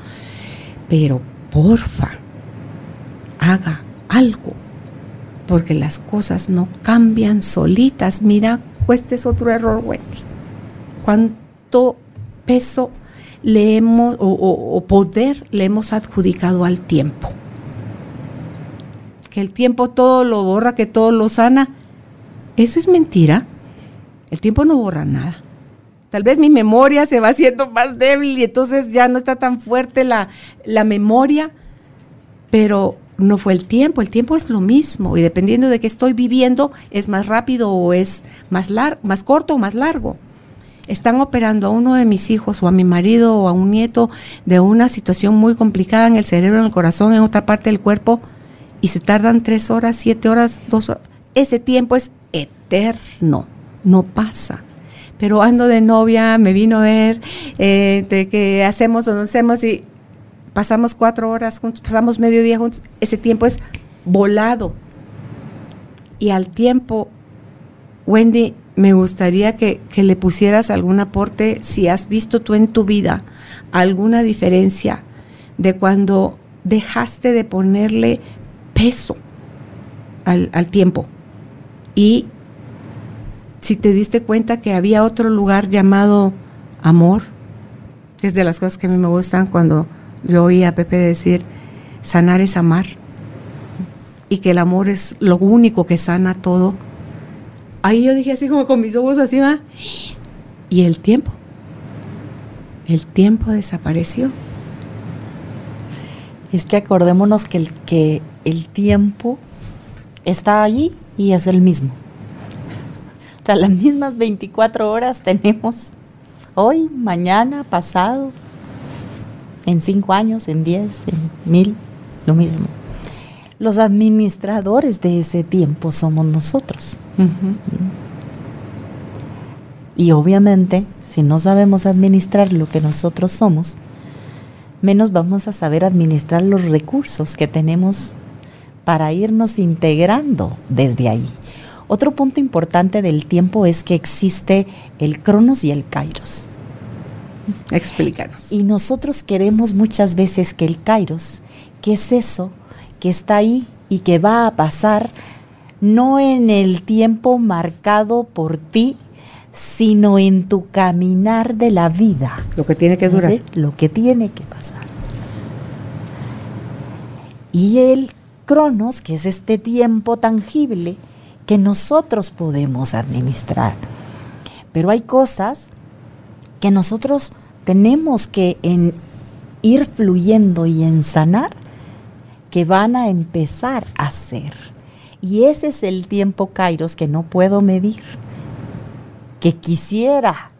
pero porfa, haga algo porque las cosas no cambian solitas. Mira, este es otro error, Wendy. ¿Cuánto peso le hemos, o, poder le hemos adjudicado al tiempo? Que el tiempo todo lo borra, que todo lo sana. Eso es mentira. El tiempo no borra nada. Tal vez mi memoria se va haciendo más débil y entonces ya no está tan fuerte la, la memoria, pero no fue el tiempo, el tiempo es lo mismo y dependiendo de qué estoy viviendo es más rápido o es más, más corto o más largo. Están operando a uno de mis hijos o a mi marido o a un nieto de una situación muy complicada en el cerebro, en el corazón, en otra parte del cuerpo y se tardan tres horas, siete horas, dos horas. Ese tiempo es eterno, no pasa pero ando de novia, me vino a ver, eh, de qué hacemos o no hacemos, y pasamos cuatro horas juntos, pasamos medio día juntos, ese tiempo es volado. Y al tiempo, Wendy, me gustaría que, que le pusieras algún aporte, si has visto tú en tu vida alguna diferencia de cuando dejaste de ponerle peso al, al tiempo y si te diste cuenta que había otro lugar llamado amor, que es de las cosas que a mí me gustan cuando yo oí a Pepe decir, sanar es amar, y que el amor es lo único que sana todo. Ahí yo dije así como con mis ojos así, va, y el tiempo, el tiempo desapareció.
Es que acordémonos que el, que el tiempo está allí y es el mismo. O las mismas 24 horas tenemos hoy, mañana, pasado, en 5 años, en 10, en mil, lo mismo. Los administradores de ese tiempo somos nosotros. Y obviamente, si no sabemos administrar lo que nosotros somos, menos vamos a saber administrar los recursos que tenemos para irnos integrando desde ahí. Otro punto importante del tiempo es que existe el cronos y el kairos.
Explícanos.
Y nosotros queremos muchas veces que el kairos, que es eso que está ahí y que va a pasar, no en el tiempo marcado por ti, sino en tu caminar de la vida.
Lo que tiene que durar.
Lo que tiene que pasar. Y el cronos, que es este tiempo tangible, que nosotros podemos administrar. Pero hay cosas que nosotros tenemos que ir fluyendo y en sanar que van a empezar a ser. Y ese es el tiempo, Kairos, que no puedo medir, que quisiera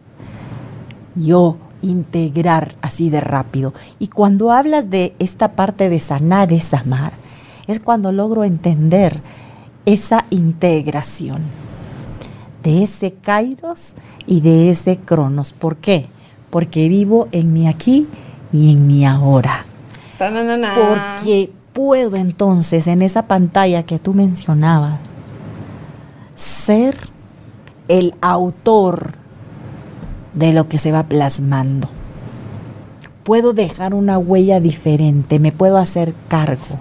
yo integrar así de rápido. Y cuando hablas de esta parte de sanar es amar, es cuando logro entender esa integración de ese kairos y de ese cronos. ¿Por qué? Porque vivo en mi aquí y en mi ahora. Porque puedo entonces en esa pantalla que tú mencionabas ser el autor de lo que se va plasmando. Puedo dejar una huella diferente, me puedo hacer cargo.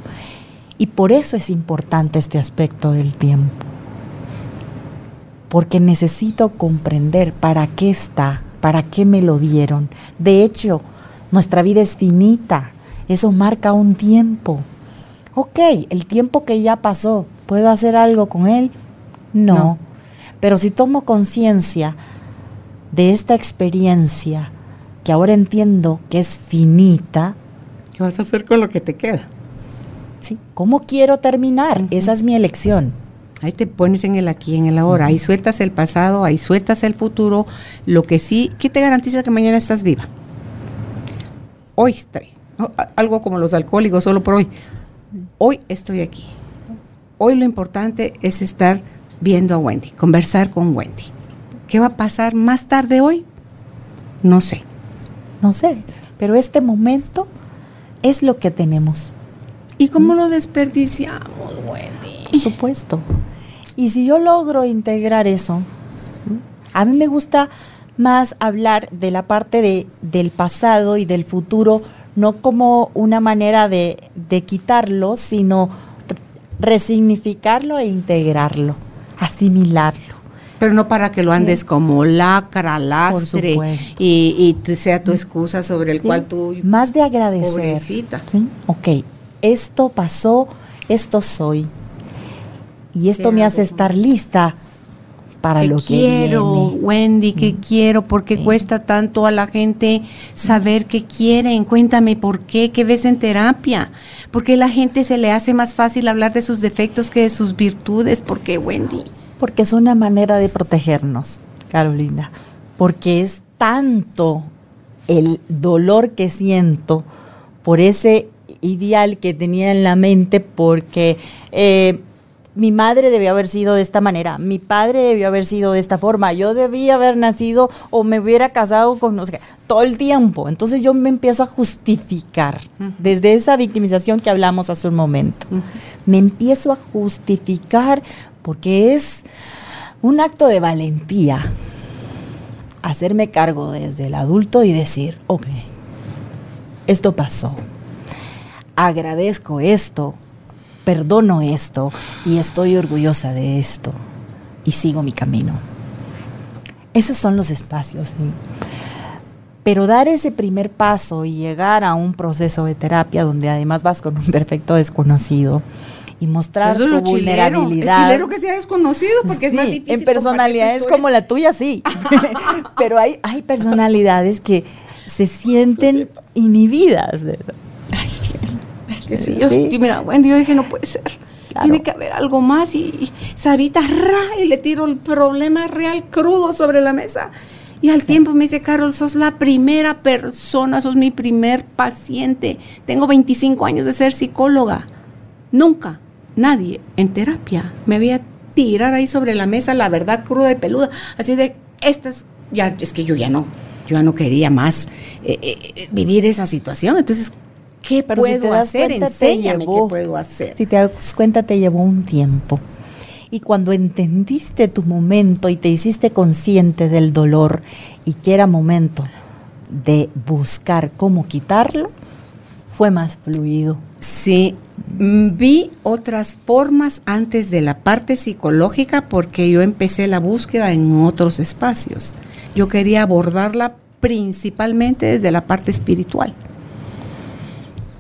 Y por eso es importante este aspecto del tiempo. Porque necesito comprender para qué está, para qué me lo dieron. De hecho, nuestra vida es finita. Eso marca un tiempo. Ok, el tiempo que ya pasó, ¿puedo hacer algo con él? No. no. Pero si tomo conciencia de esta experiencia, que ahora entiendo que es finita,
¿qué vas a hacer con lo que te queda?
¿Cómo quiero terminar? Esa es mi elección.
Ahí te pones en el aquí, en el ahora, ahí sueltas el pasado, ahí sueltas el futuro. Lo que sí, ¿qué te garantiza que mañana estás viva? Hoy estoy. Algo como los alcohólicos, solo por hoy. Hoy estoy aquí. Hoy lo importante es estar viendo a Wendy, conversar con Wendy. ¿Qué va a pasar más tarde hoy? No sé.
No sé, pero este momento es lo que tenemos.
¿Y cómo lo desperdiciamos, Wendy?
Por supuesto. Y si yo logro integrar eso, a mí me gusta más hablar de la parte de, del pasado y del futuro, no como una manera de, de quitarlo, sino resignificarlo e integrarlo, asimilarlo.
Pero no para que lo andes como lacra, lastre y, y, sea tu excusa sobre el cual tú...
Más de agradecer. Pobrecita. ¿Sí? Ok, esto pasó, esto soy. Y esto me hace estar lista para lo que
quiero, Wendy, que mm. quiero, porque cuesta tanto a la gente saber qué quieren. Cuéntame por qué, qué ves en terapia. Porque la gente se le hace más fácil hablar de sus defectos que de sus virtudes. ¿Por qué, Wendy?
Porque es una manera de protegernos, Carolina. Porque es tanto el dolor que siento por ese ideal que tenía en la mente porque eh, mi madre debió haber sido de esta manera, mi padre debió haber sido de esta forma, yo debía haber nacido o me hubiera casado con, no sé, todo el tiempo. Entonces yo me empiezo a justificar desde esa victimización que hablamos hace un momento. Me empiezo a justificar porque es un acto de valentía hacerme cargo desde el adulto y decir, ok, esto pasó, agradezco esto, perdono esto y estoy orgullosa de esto y sigo mi camino. Esos son los espacios. Pero dar ese primer paso y llegar a un proceso de terapia donde además vas con un perfecto desconocido y mostrar tu vulnerabilidad.
El chilero que sea desconocido porque es más difícil.
En personalidades como la tuya sí. Pero hay, hay personalidades que se sienten inhibidas. ¿verdad?
Sí, yo, mira, bueno, yo dije, no puede ser. Tiene que haber algo más. Y, Sarita, ra, y le tiro el problema real crudo sobre la mesa. Y al tiempo me dice, Carol, sos la primera persona, sos mi primer paciente. Tengo 25 años de ser psicóloga. Nunca, nadie en terapia me había tirar ahí sobre la mesa la verdad cruda y peluda. Así de, esto es, ya, es que yo ya no, yo ya no quería más eh, eh, eh, vivir esa situación. Entonces, ¿Qué puedo hacer? Enséñame qué puedo hacer.
Si te das cuenta, te llevó un tiempo. Y cuando entendiste tu momento y te hiciste consciente del dolor y que era momento de buscar cómo quitarlo, fue más fluido.
Sí, mm, vi otras formas antes de la parte psicológica porque yo empecé la búsqueda en otros espacios. Yo quería abordarla principalmente desde la parte espiritual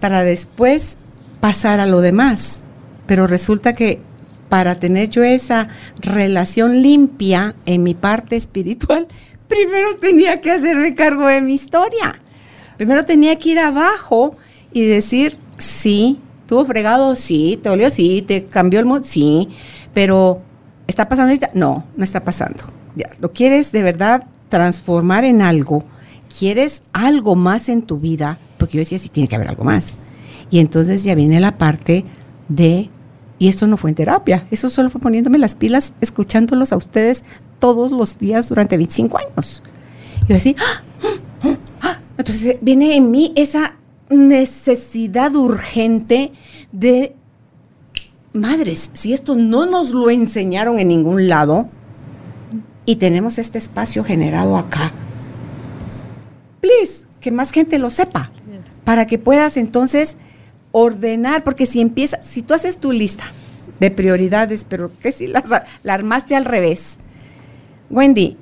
para después pasar a lo demás. Pero resulta que para tener yo esa relación limpia en mi parte espiritual, primero tenía que hacerme cargo de mi historia. Primero tenía que ir abajo y decir, sí, tuvo fregado, sí, te olió, sí, te cambió el mundo, sí, pero ¿está pasando ahorita? No, no está pasando. Ya, ¿Lo quieres de verdad transformar en algo? ¿Quieres algo más en tu vida? porque yo decía, sí, tiene que haber algo más. Y entonces ya viene la parte de, y esto no fue en terapia, eso solo fue poniéndome las pilas, escuchándolos a ustedes todos los días durante 25 años. Y yo decía, ¡Ah! ¡Ah! ¡Ah! entonces viene en mí esa necesidad urgente de, madres, si esto no nos lo enseñaron en ningún lado y tenemos este espacio generado acá, please, que más gente lo sepa para que puedas entonces ordenar, porque si empiezas, si tú haces tu lista de prioridades, pero que si la armaste al revés, Wendy,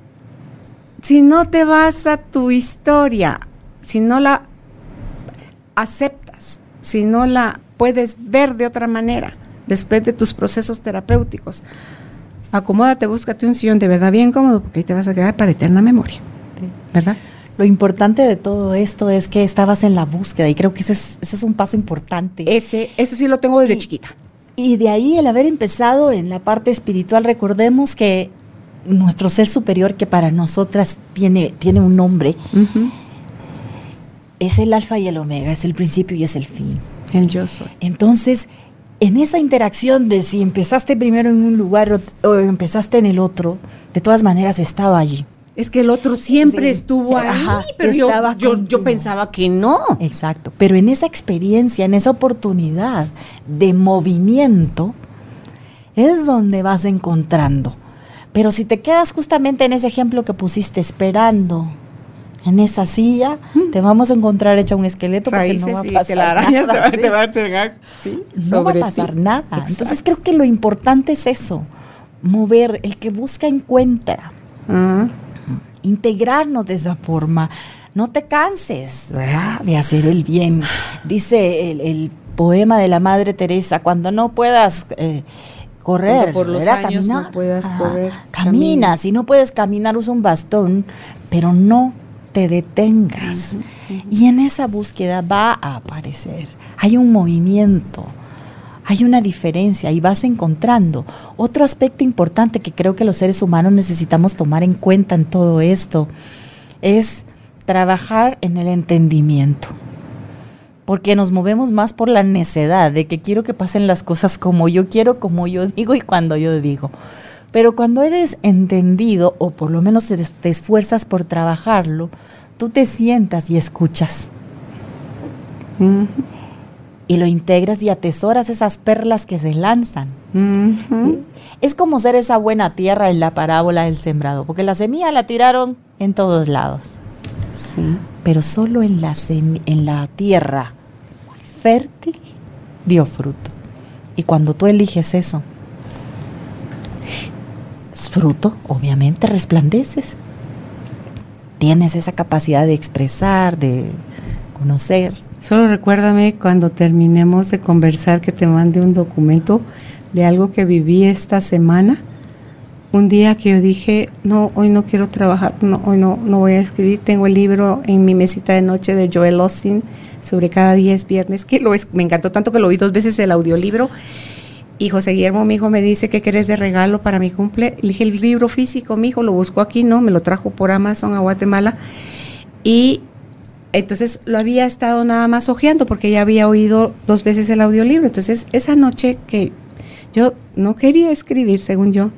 si no te vas a tu historia, si no la aceptas, si no la puedes ver de otra manera, después de tus procesos terapéuticos, acomódate, búscate un sillón de verdad bien cómodo, porque ahí te vas a quedar para eterna memoria, ¿verdad?
Lo importante de todo esto es que estabas en la búsqueda y creo que ese es, ese es un paso importante.
Ese, eso sí lo tengo desde chiquita.
Y de ahí el haber empezado en la parte espiritual, recordemos que nuestro ser superior, que para nosotras tiene, tiene un nombre, es el alfa y el omega, es el principio y es el fin.
El yo soy.
Entonces, en esa interacción de si empezaste primero en un lugar o empezaste en el otro, de todas maneras estaba allí.
Es que el otro siempre estuvo ahí, pero yo, yo, pensaba que no.
Exacto, pero en esa experiencia, en esa oportunidad de movimiento, es donde vas encontrando. Pero si te quedas justamente en ese ejemplo que pusiste esperando en esa silla, mm. te vamos a encontrar hecha un esqueleto porque no va a pasar nada. Te va, a no va a pasar nada. Entonces creo que lo importante es eso, mover, el que busca encuentra. Integrarnos de esa forma. No te canses de hacer el bien. Dice el, poema de la Madre Teresa, cuando no puedas... Eh, correr,
por los años no puedas correr.
Camina. si no puedes caminar usa un bastón, pero no te detengas. Y en esa búsqueda va a aparecer. Hay un movimiento, hay una diferencia y vas encontrando. Otro aspecto importante que creo que los seres humanos necesitamos tomar en cuenta en todo esto es trabajar en el entendimiento. porque nos movemos más por la necedad de que quiero que pasen las cosas como yo quiero, como yo digo y cuando yo digo. Pero cuando eres entendido, o por lo menos te, esfuerzas por trabajarlo, tú te sientas y escuchas. Y lo integras y atesoras esas perlas que se lanzan. Es como ser esa buena tierra en la parábola del sembrado, porque la semilla la tiraron en todos lados. Sí. Pero solo en la, en la tierra fértil dio fruto. Y cuando tú eliges eso, fruto, obviamente resplandeces. Tienes esa capacidad de expresar, de conocer.
Solo recuérdame cuando terminemos de conversar que te mande un documento de algo que viví esta semana. Un día que yo dije, no, hoy no quiero trabajar, no, hoy no, no voy a escribir. Tengo el libro en mi mesita de noche de Joel Austin sobre cada día es viernes, que lo es, me encantó tanto que lo vi dos veces el audiolibro. Y José Guillermo, mi hijo, me dice, ¿qué querés de regalo para mi cumple? Le dije, el libro físico, mi hijo, lo buscó aquí, ¿no? Me lo trajo por Amazon a Guatemala. Y entonces lo había estado nada más hojeando porque ya había oído dos veces el audiolibro. Entonces, esa noche que yo no quería escribir, según yo,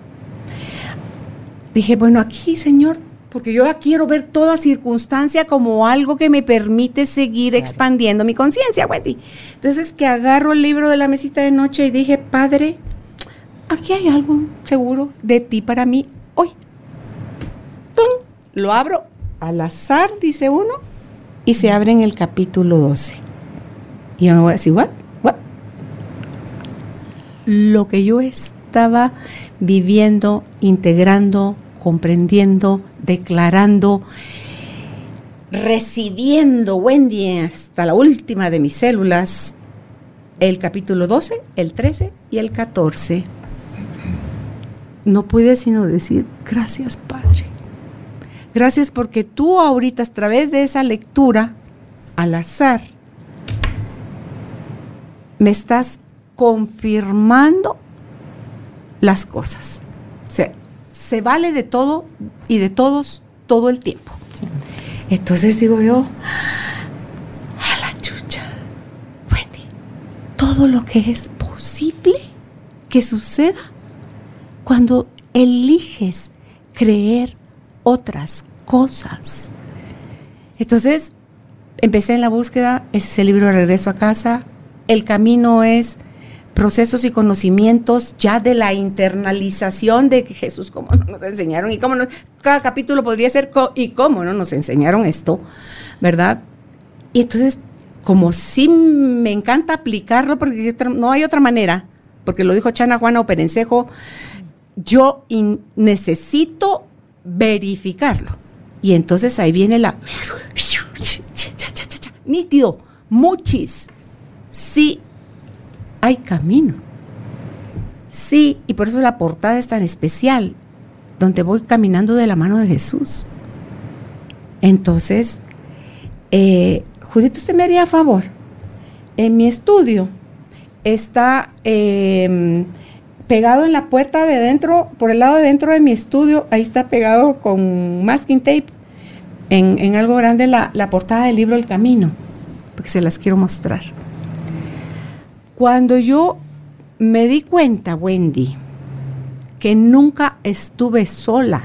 dije, bueno, aquí, Señor, porque yo quiero ver toda circunstancia como algo que me permite seguir expandiendo mi conciencia, Wendy. Entonces que agarro el libro de la mesita de noche y dije, Padre, aquí hay algo seguro de ti para mí hoy. ¡Pum! Lo abro al azar, dice uno, y se abre en el capítulo 12. Y yo me voy a decir, ¿what? ¿What? Lo que yo estaba viviendo, integrando, comprendiendo, declarando, recibiendo, Wendy, hasta la última de mis células, el capítulo 12, el 13 y el 14. No pude sino decir, gracias Padre. Gracias porque tú ahorita a través de esa lectura, al azar, me estás confirmando las cosas. O sea, se vale de todo y de todos todo el tiempo. Entonces digo yo, a la chucha, Wendy, todo lo que es posible que suceda cuando eliges creer otras cosas. Entonces, empecé en la búsqueda, ese es el libro de Regreso a casa, el camino es procesos y conocimientos ya de la internalización de Jesús, cómo nos enseñaron y cómo nos, cada capítulo podría ser y cómo no nos enseñaron esto, ¿verdad? Y entonces, como sí me encanta aplicarlo, porque no hay otra manera, porque lo dijo Chana Juana o Perencejo, yo necesito verificarlo. Y entonces ahí viene la nítido, muchis. Sí hay camino. Sí, y por eso la portada es tan especial, donde voy caminando de la mano de Jesús. Entonces, eh, Judith, usted me haría favor. En mi estudio está em, pegado en la puerta de dentro, por el lado de dentro de mi estudio, ahí está pegado con masking tape, en, algo grande la, la portada del libro El Camino, porque se las quiero mostrar. Cuando yo me di cuenta, Wendy, que nunca estuve sola,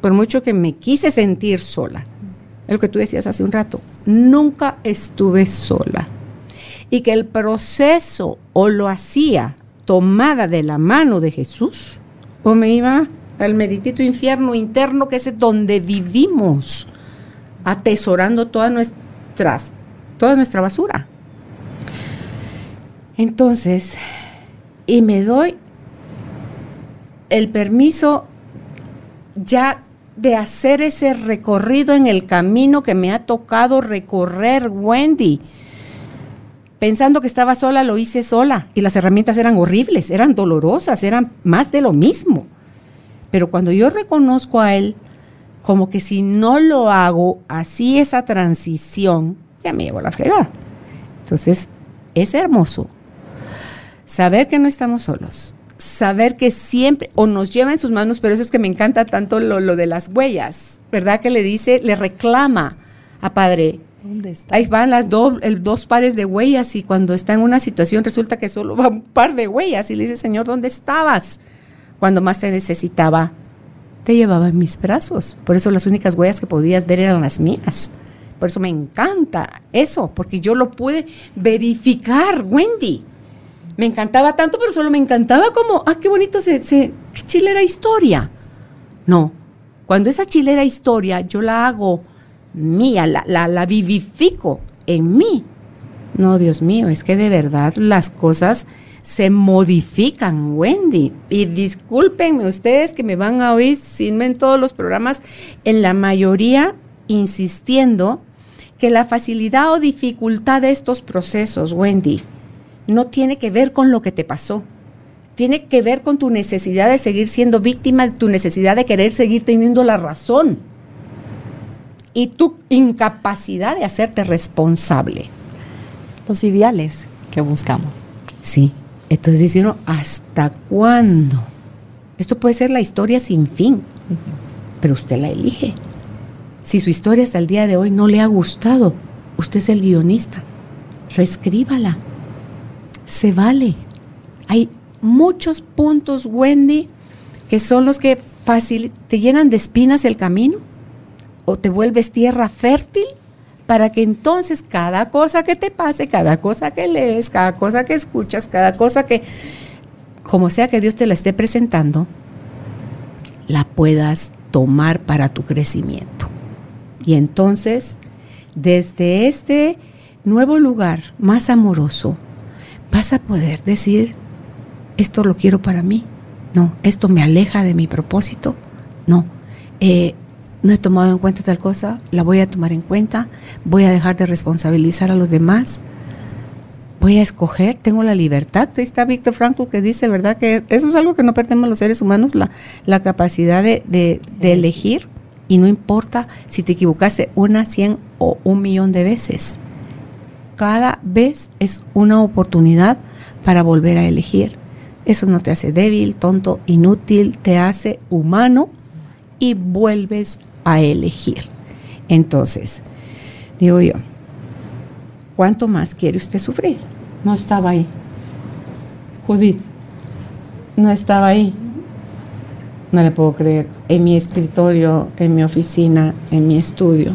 por mucho que me quise sentir sola, es lo que tú decías hace un rato, nunca estuve sola. Y que el proceso o lo hacía tomada de la mano de Jesús, o me iba al meritito infierno interno que es donde vivimos, atesorando todas nuestras, toda nuestra basura. Entonces, y me doy el permiso ya de hacer ese recorrido en el camino que me ha tocado recorrer, Wendy. Pensando que estaba sola, lo hice sola y las herramientas eran horribles, eran dolorosas, eran más de lo mismo. Pero cuando yo reconozco a Él, como que si no lo hago así esa transición, ya me llevo la fregada. Entonces, es hermoso saber que no estamos solos, saber que siempre, o nos lleva en sus manos, pero eso es que me encanta tanto lo, de las huellas, ¿verdad? Que le dice, le reclama a Padre, Ahí van las dos pares de huellas y cuando está en una situación resulta que solo va un par de huellas y le dice, Señor, ¿dónde estabas? Cuando más te necesitaba, te llevaba en mis brazos. Por eso las únicas huellas que podías ver eran las mías. Por eso me encanta eso, porque yo lo pude verificar, Wendy. Me encantaba tanto, pero solo me encantaba como, ah, qué bonito, se, se, qué historia. No, cuando esa chilera historia yo la hago mía, la, la, la vivifico en mí. No, Dios mío, es que de verdad las cosas se modifican, Wendy. Y discúlpenme ustedes que me van a oír sin en todos los programas, en la mayoría insistiendo que la facilidad o dificultad de estos procesos, Wendy, no tiene que ver con lo que te pasó. Tiene que ver con tu necesidad de seguir siendo víctima, tu necesidad de querer seguir teniendo la razón y tu incapacidad de hacerte responsable.
Los ideales que buscamos.
Sí, entonces dice ¿hasta cuándo? Esto puede ser la historia sin fin, pero usted la elige. Si su historia hasta el día de hoy no le ha gustado, usted es el guionista. Reescríbala. Se vale. Hay muchos puntos, Wendy, que son los que fácil te llenan de espinas el camino o te vuelves tierra fértil para que entonces cada cosa que te pase, cada cosa que lees, cada cosa que escuchas, cada cosa que, como sea que Dios te la esté presentando, la puedas tomar para tu crecimiento. Y entonces, desde este nuevo lugar más amoroso, vas a poder decir, esto lo quiero para mí. No, esto me aleja de mi propósito. No, eh, no he tomado en cuenta tal cosa, la voy a tomar en cuenta, voy a dejar de responsabilizar a los demás, voy a escoger, tengo la libertad. Ahí está Víctor Frankl que dice, ¿verdad? Que eso es algo que no a los seres humanos, la, capacidad de elegir y no importa si te equivocaste una, cien o un millón de veces. Cada vez es una oportunidad para volver a elegir. Eso no te hace débil, tonto, inútil, te hace humano y vuelves a elegir. Entonces, digo yo, ¿cuánto más quiere usted sufrir? No estaba ahí. Judith, no estaba ahí. No le puedo creer. En mi escritorio, en mi oficina, en mi estudio.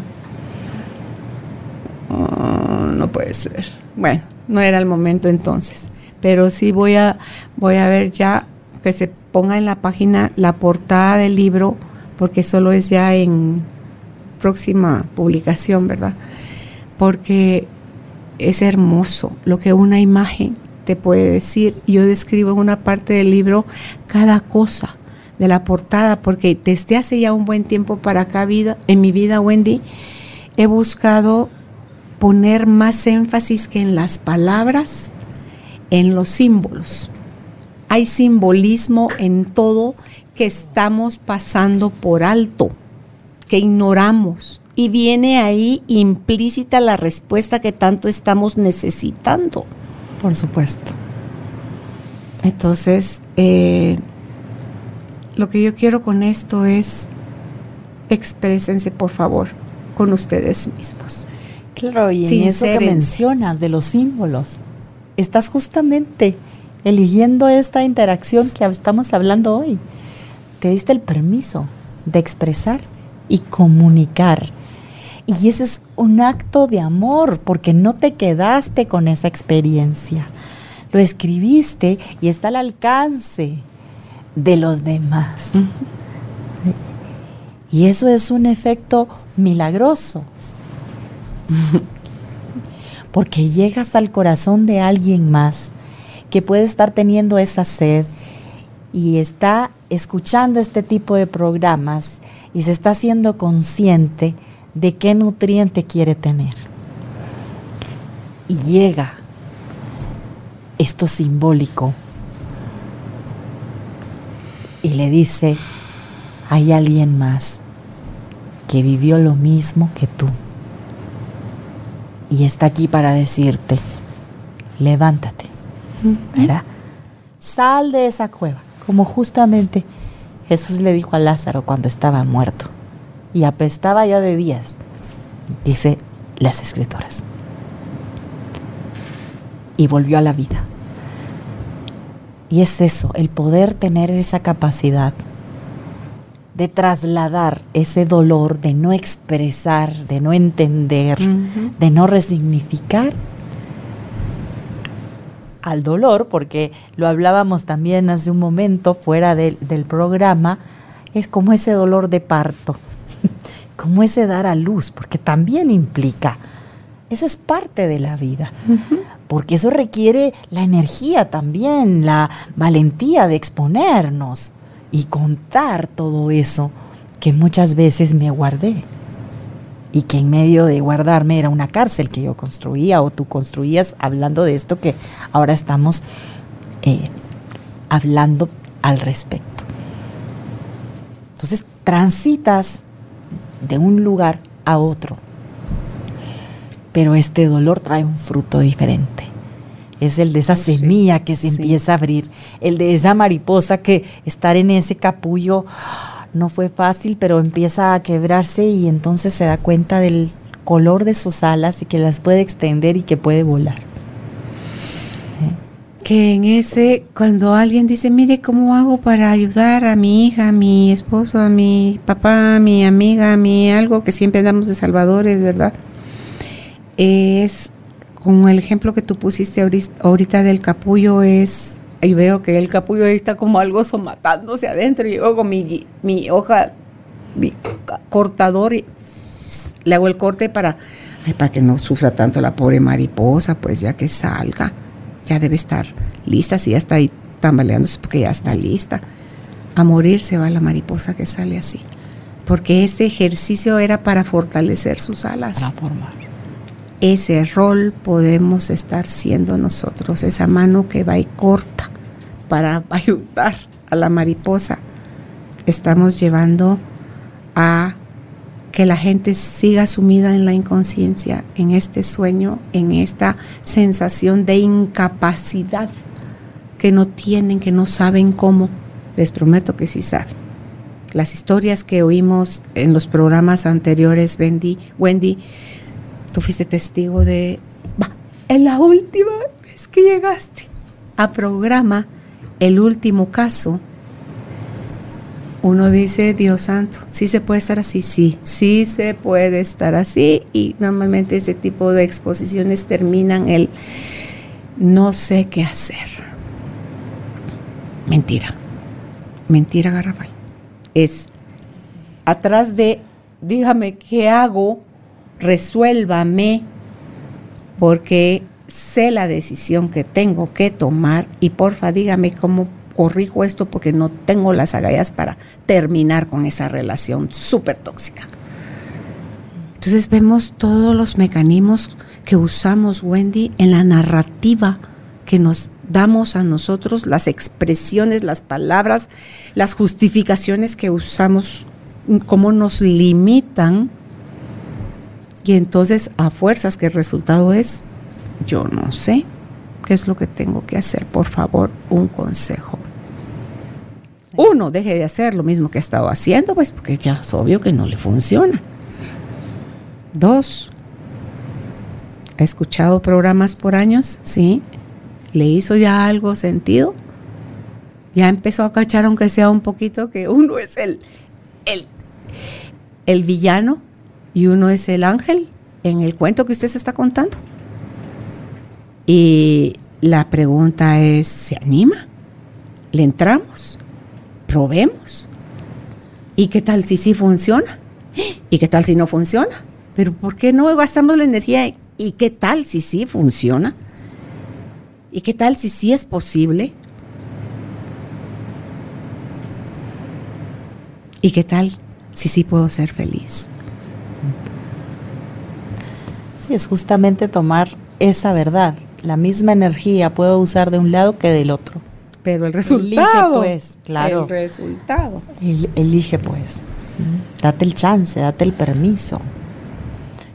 Oh, no puede ser. Bueno, no era el momento entonces. Pero sí voy a, voy a ver ya que se ponga en la página la portada del libro, porque solo es ya en próxima publicación, ¿verdad? Porque es hermoso lo que una imagen te puede decir. Yo describo en una parte del libro cada cosa de la portada, porque desde hace ya un buen tiempo para acá vida, en mi vida, Wendy, he buscado poner más énfasis que en las palabras, en los símbolos. Hay simbolismo en todo que estamos pasando por alto, que ignoramos, y viene ahí implícita la respuesta que tanto estamos necesitando.
Por supuesto.
Entonces, eh, lo que yo quiero con esto es exprésense, por favor, con ustedes mismos.
Claro, y en eso que mencionas de los símbolos, estás justamente eligiendo esta interacción que estamos hablando hoy. Te diste el permiso de expresar y comunicar. Y ese es un acto de amor porque no te quedaste con esa experiencia. Lo escribiste y está al alcance de los demás. Y eso es un efecto milagroso. Porque llegas al corazón de alguien más que puede estar teniendo esa sed y está escuchando este tipo de programas y se está haciendo consciente de qué nutriente quiere tener. Y llega esto simbólico y le dice, hay alguien más que vivió lo mismo que tú. Y está aquí para decirte, levántate, ¿verdad? Sal de esa cueva, como justamente Jesús le dijo a Lázaro cuando estaba muerto y apestaba ya de días. Dice, las escrituras. Y volvió a la vida. Y es eso, el poder tener esa capacidad de trasladar ese dolor, de no expresar, de no entender, de no resignificar al dolor, porque lo hablábamos también hace un momento fuera del, programa, es como ese dolor de parto, como ese dar a luz, porque también implica, eso es parte de la vida, porque eso requiere la energía también, la valentía de exponernos y contar todo eso que muchas veces me guardé y que en medio de guardarme era una cárcel que yo construía o tú construías hablando de esto que ahora estamos eh, hablando al respecto. Entonces transitas de un lugar a otro, pero este dolor trae un fruto diferente es el de esa semilla que se empieza a abrir, el de esa mariposa que estar en ese capullo no fue fácil, pero empieza a quebrarse y entonces se da cuenta del color de sus alas y que las puede extender y que puede volar.
Que en ese, cuando alguien dice, mire, ¿cómo hago para ayudar a mi hija, a mi esposo, a mi papá, a mi amiga, a mi algo que siempre damos de salvadores, ¿verdad? Es como el ejemplo que tú pusiste ahorita del capullo es, y veo que el capullo está como algo somatándose adentro, y llego con mi, mi hoja, mi cortador y le hago el corte para, para que no sufra tanto la pobre mariposa, pues ya que salga, ya debe estar lista, si ya está ahí tambaleándose porque ya está lista. A morir se va la mariposa que sale así, porque ese ejercicio era para fortalecer sus alas. Ese rol podemos estar siendo nosotros, esa mano que va y corta para ayudar a la mariposa. Estamos llevando a que la gente siga sumida en la inconsciencia, en este sueño, en esta sensación de incapacidad que no tienen, que no saben cómo. Les prometo que sí saben. Las historias que oímos en los programas anteriores, Wendy, Wendy tú fuiste testigo de, en la última vez que llegaste a programa, el último caso, uno dice, Dios santo, sí se puede estar así, sí, sí se puede estar así y normalmente ese tipo de exposiciones terminan el no sé qué hacer. Mentira, mentira garrafal. Es atrás de, dígame qué hago resuélvame porque sé la decisión que tengo que tomar y porfa dígame cómo corrijo esto porque no tengo las agallas para terminar con esa relación súper tóxica. Entonces vemos todos los mecanismos que usamos, Wendy, en la narrativa que nos damos a nosotros, las expresiones, las palabras, las justificaciones que usamos, cómo nos limitan y entonces a fuerzas que el resultado es, yo no sé qué es lo que tengo que hacer. Por favor, un consejo. Uno, deje de hacer lo mismo que ha estado haciendo, pues porque ya es obvio que no le funciona. Dos, ¿ha escuchado programas por años? Sí. ¿Le hizo ya algo sentido? Ya empezó a cachar, aunque sea un poquito, que uno es el, el, el villano y uno es el ángel en el cuento que usted se está contando. Y la pregunta es, ¿se anima? ¿Le entramos? ¿Probemos? ¿Y qué tal si sí funciona? ¿Y qué tal si no funciona? Pero ¿por qué no gastamos la energía? ¿Y qué tal si sí funciona? ¿Y qué tal si sí es posible? ¿Y qué tal si sí puedo ser feliz?
Es justamente tomar esa verdad. La misma energía puedo usar de un lado que del otro.
Pero el resultado.
Elige, pues, claro.
El resultado.
elige, pues. Date el chance, date el permiso.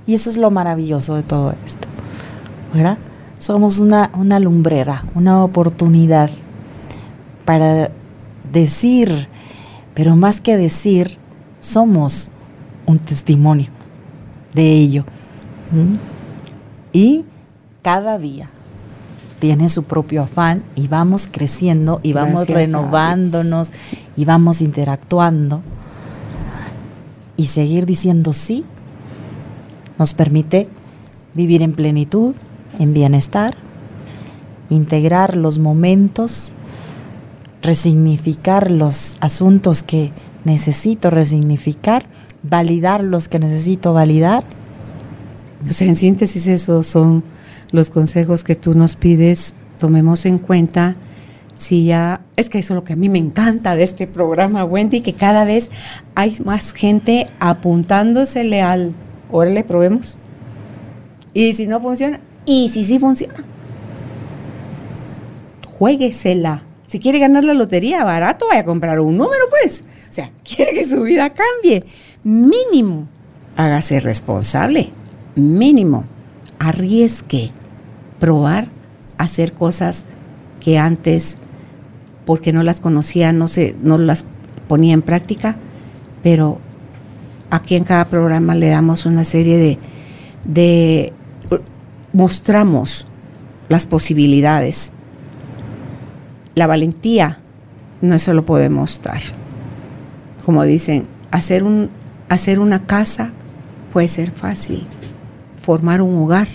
Y eso es lo maravilloso de todo esto. ¿Verdad? Somos una, una lumbrera, una oportunidad para decir, pero más que decir, somos un testimonio de ello. Y cada día tiene su propio afán y vamos creciendo y vamos renovándonos y vamos interactuando. Y seguir diciendo sí nos permite vivir en plenitud, en bienestar, integrar los momentos, resignificar los asuntos que necesito resignificar, validar los que necesito validar.
Sea, en síntesis esos son los consejos que tú nos pides, tomemos en cuenta si ya, es que eso es lo que a mí me encanta de este programa, Wendy, que cada vez hay más gente apuntándosele al, órale, probemos. Y si no funciona, y si sí funciona, jueguesela. Si quiere ganar la lotería barato, vaya a comprar un número, pues. O sea, quiere que su vida cambie. Mínimo, hágase responsable. Mínimo, arriesgue probar hacer cosas que antes, porque no las conocía, no, se, no las ponía en práctica, pero aquí en cada programa le damos una serie de, de mostramos las posibilidades. La valentía no se lo podemos dar. Como dicen, hacer, un, hacer una casa puede ser fácil, formar un hogar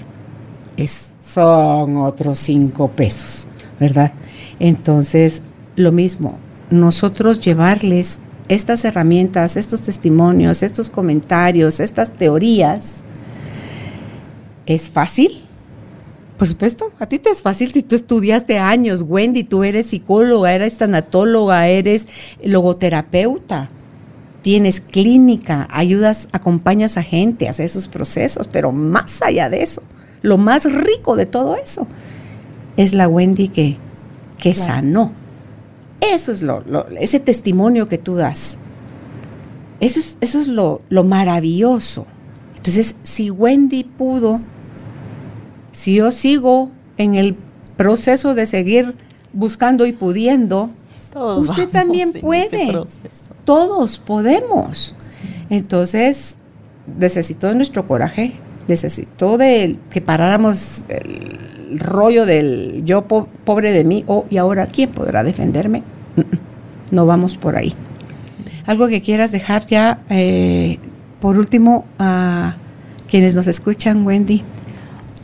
es son otros cinco pesos, ¿verdad? Entonces, lo mismo, nosotros llevarles estas herramientas, estos testimonios, estos comentarios, estas teorías, ¿es fácil? Por supuesto, a ti te es fácil si tú estudiaste años, Wendy, tú eres psicóloga, eres tanatóloga, eres logoterapeuta, tienes clínica, ayudas, acompañas a gente a hacer sus procesos, pero más allá de eso, lo más rico de todo eso es la Wendy que, que sanó. Eso es lo, ese testimonio que tú das. Eso es, eso es lo, lo maravilloso. Entonces, si Wendy pudo, si yo sigo en el proceso de seguir buscando y pudiendo, usted también puede. Todos podemos. Entonces, necesito nuestro coraje, necesitó de que paráramos el rollo del yo pobre de mí, oh, y ahora ¿quién podrá defenderme? No vamos por ahí. Algo que quieras dejar ya, eh, por último, a quienes nos escuchan, Wendy.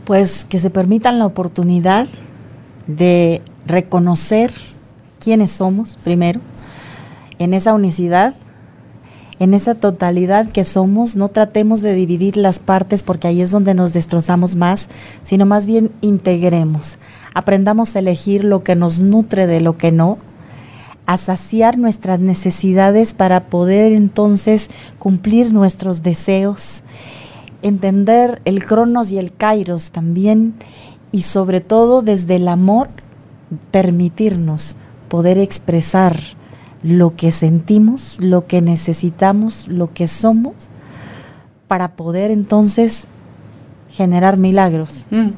Pues que se permitan la oportunidad de reconocer quiénes somos primero, en esa unicidad en esa totalidad que somos, no tratemos de dividir las partes porque ahí es donde nos destrozamos más, sino más bien integremos, aprendamos a elegir lo que nos nutre de lo que no, a saciar nuestras necesidades para poder entonces cumplir nuestros deseos, entender el cronos y el kairos también y sobre todo desde el amor permitirnos poder expresar lo que sentimos, lo que necesitamos, lo que somos, para poder entonces generar milagros, mm.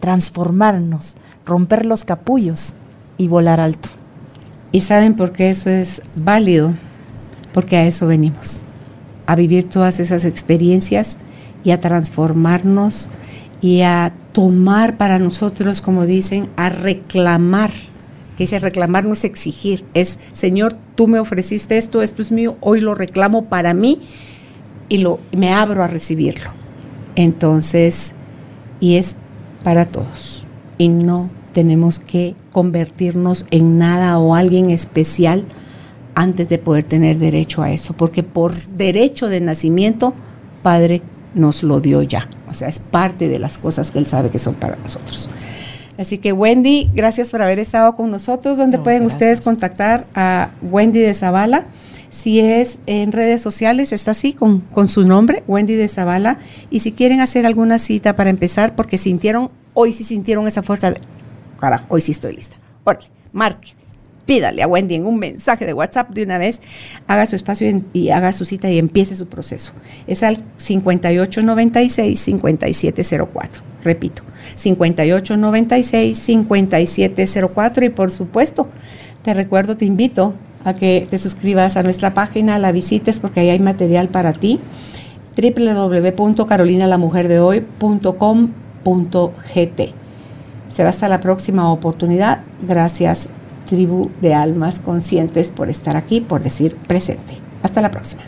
transformarnos, romper los capullos y volar alto.
¿Y saben por qué eso es válido? Porque a eso venimos, a vivir todas esas experiencias y a transformarnos y a tomar para nosotros, como dicen, a reclamar que dice reclamar no es exigir, es Señor, tú me ofreciste esto, esto es mío, hoy lo reclamo para mí y lo me abro a recibirlo. Entonces, y es para todos. Y no tenemos que convertirnos en nada o alguien especial antes de poder tener derecho a eso, porque por derecho de nacimiento, Padre nos lo dio ya. O sea, es parte de las cosas que Él sabe que son para nosotros. Así que Wendy, gracias por haber estado con nosotros. ¿Dónde pueden ustedes contactar a Wendy de Zavala? Si es en redes sociales, está así con, con su nombre, Wendy de Zavala. Y si quieren hacer alguna cita para empezar, porque sintieron, hoy sí sintieron esa fuerza de, carajo, hoy sí estoy lista. Órale, marque pídale a Wendy en un mensaje de WhatsApp de una vez, haga su espacio y, haga su cita y empiece su proceso. Es al 5896-5704. Repito, 5896-5704 y por supuesto, te recuerdo, te invito a que te suscribas a nuestra página, la visites porque ahí hay material para ti www.carolinalamujerdehoy.com.gt. Será hasta la próxima oportunidad. Gracias, tribu de almas conscientes, por estar aquí, por decir presente. Hasta la próxima.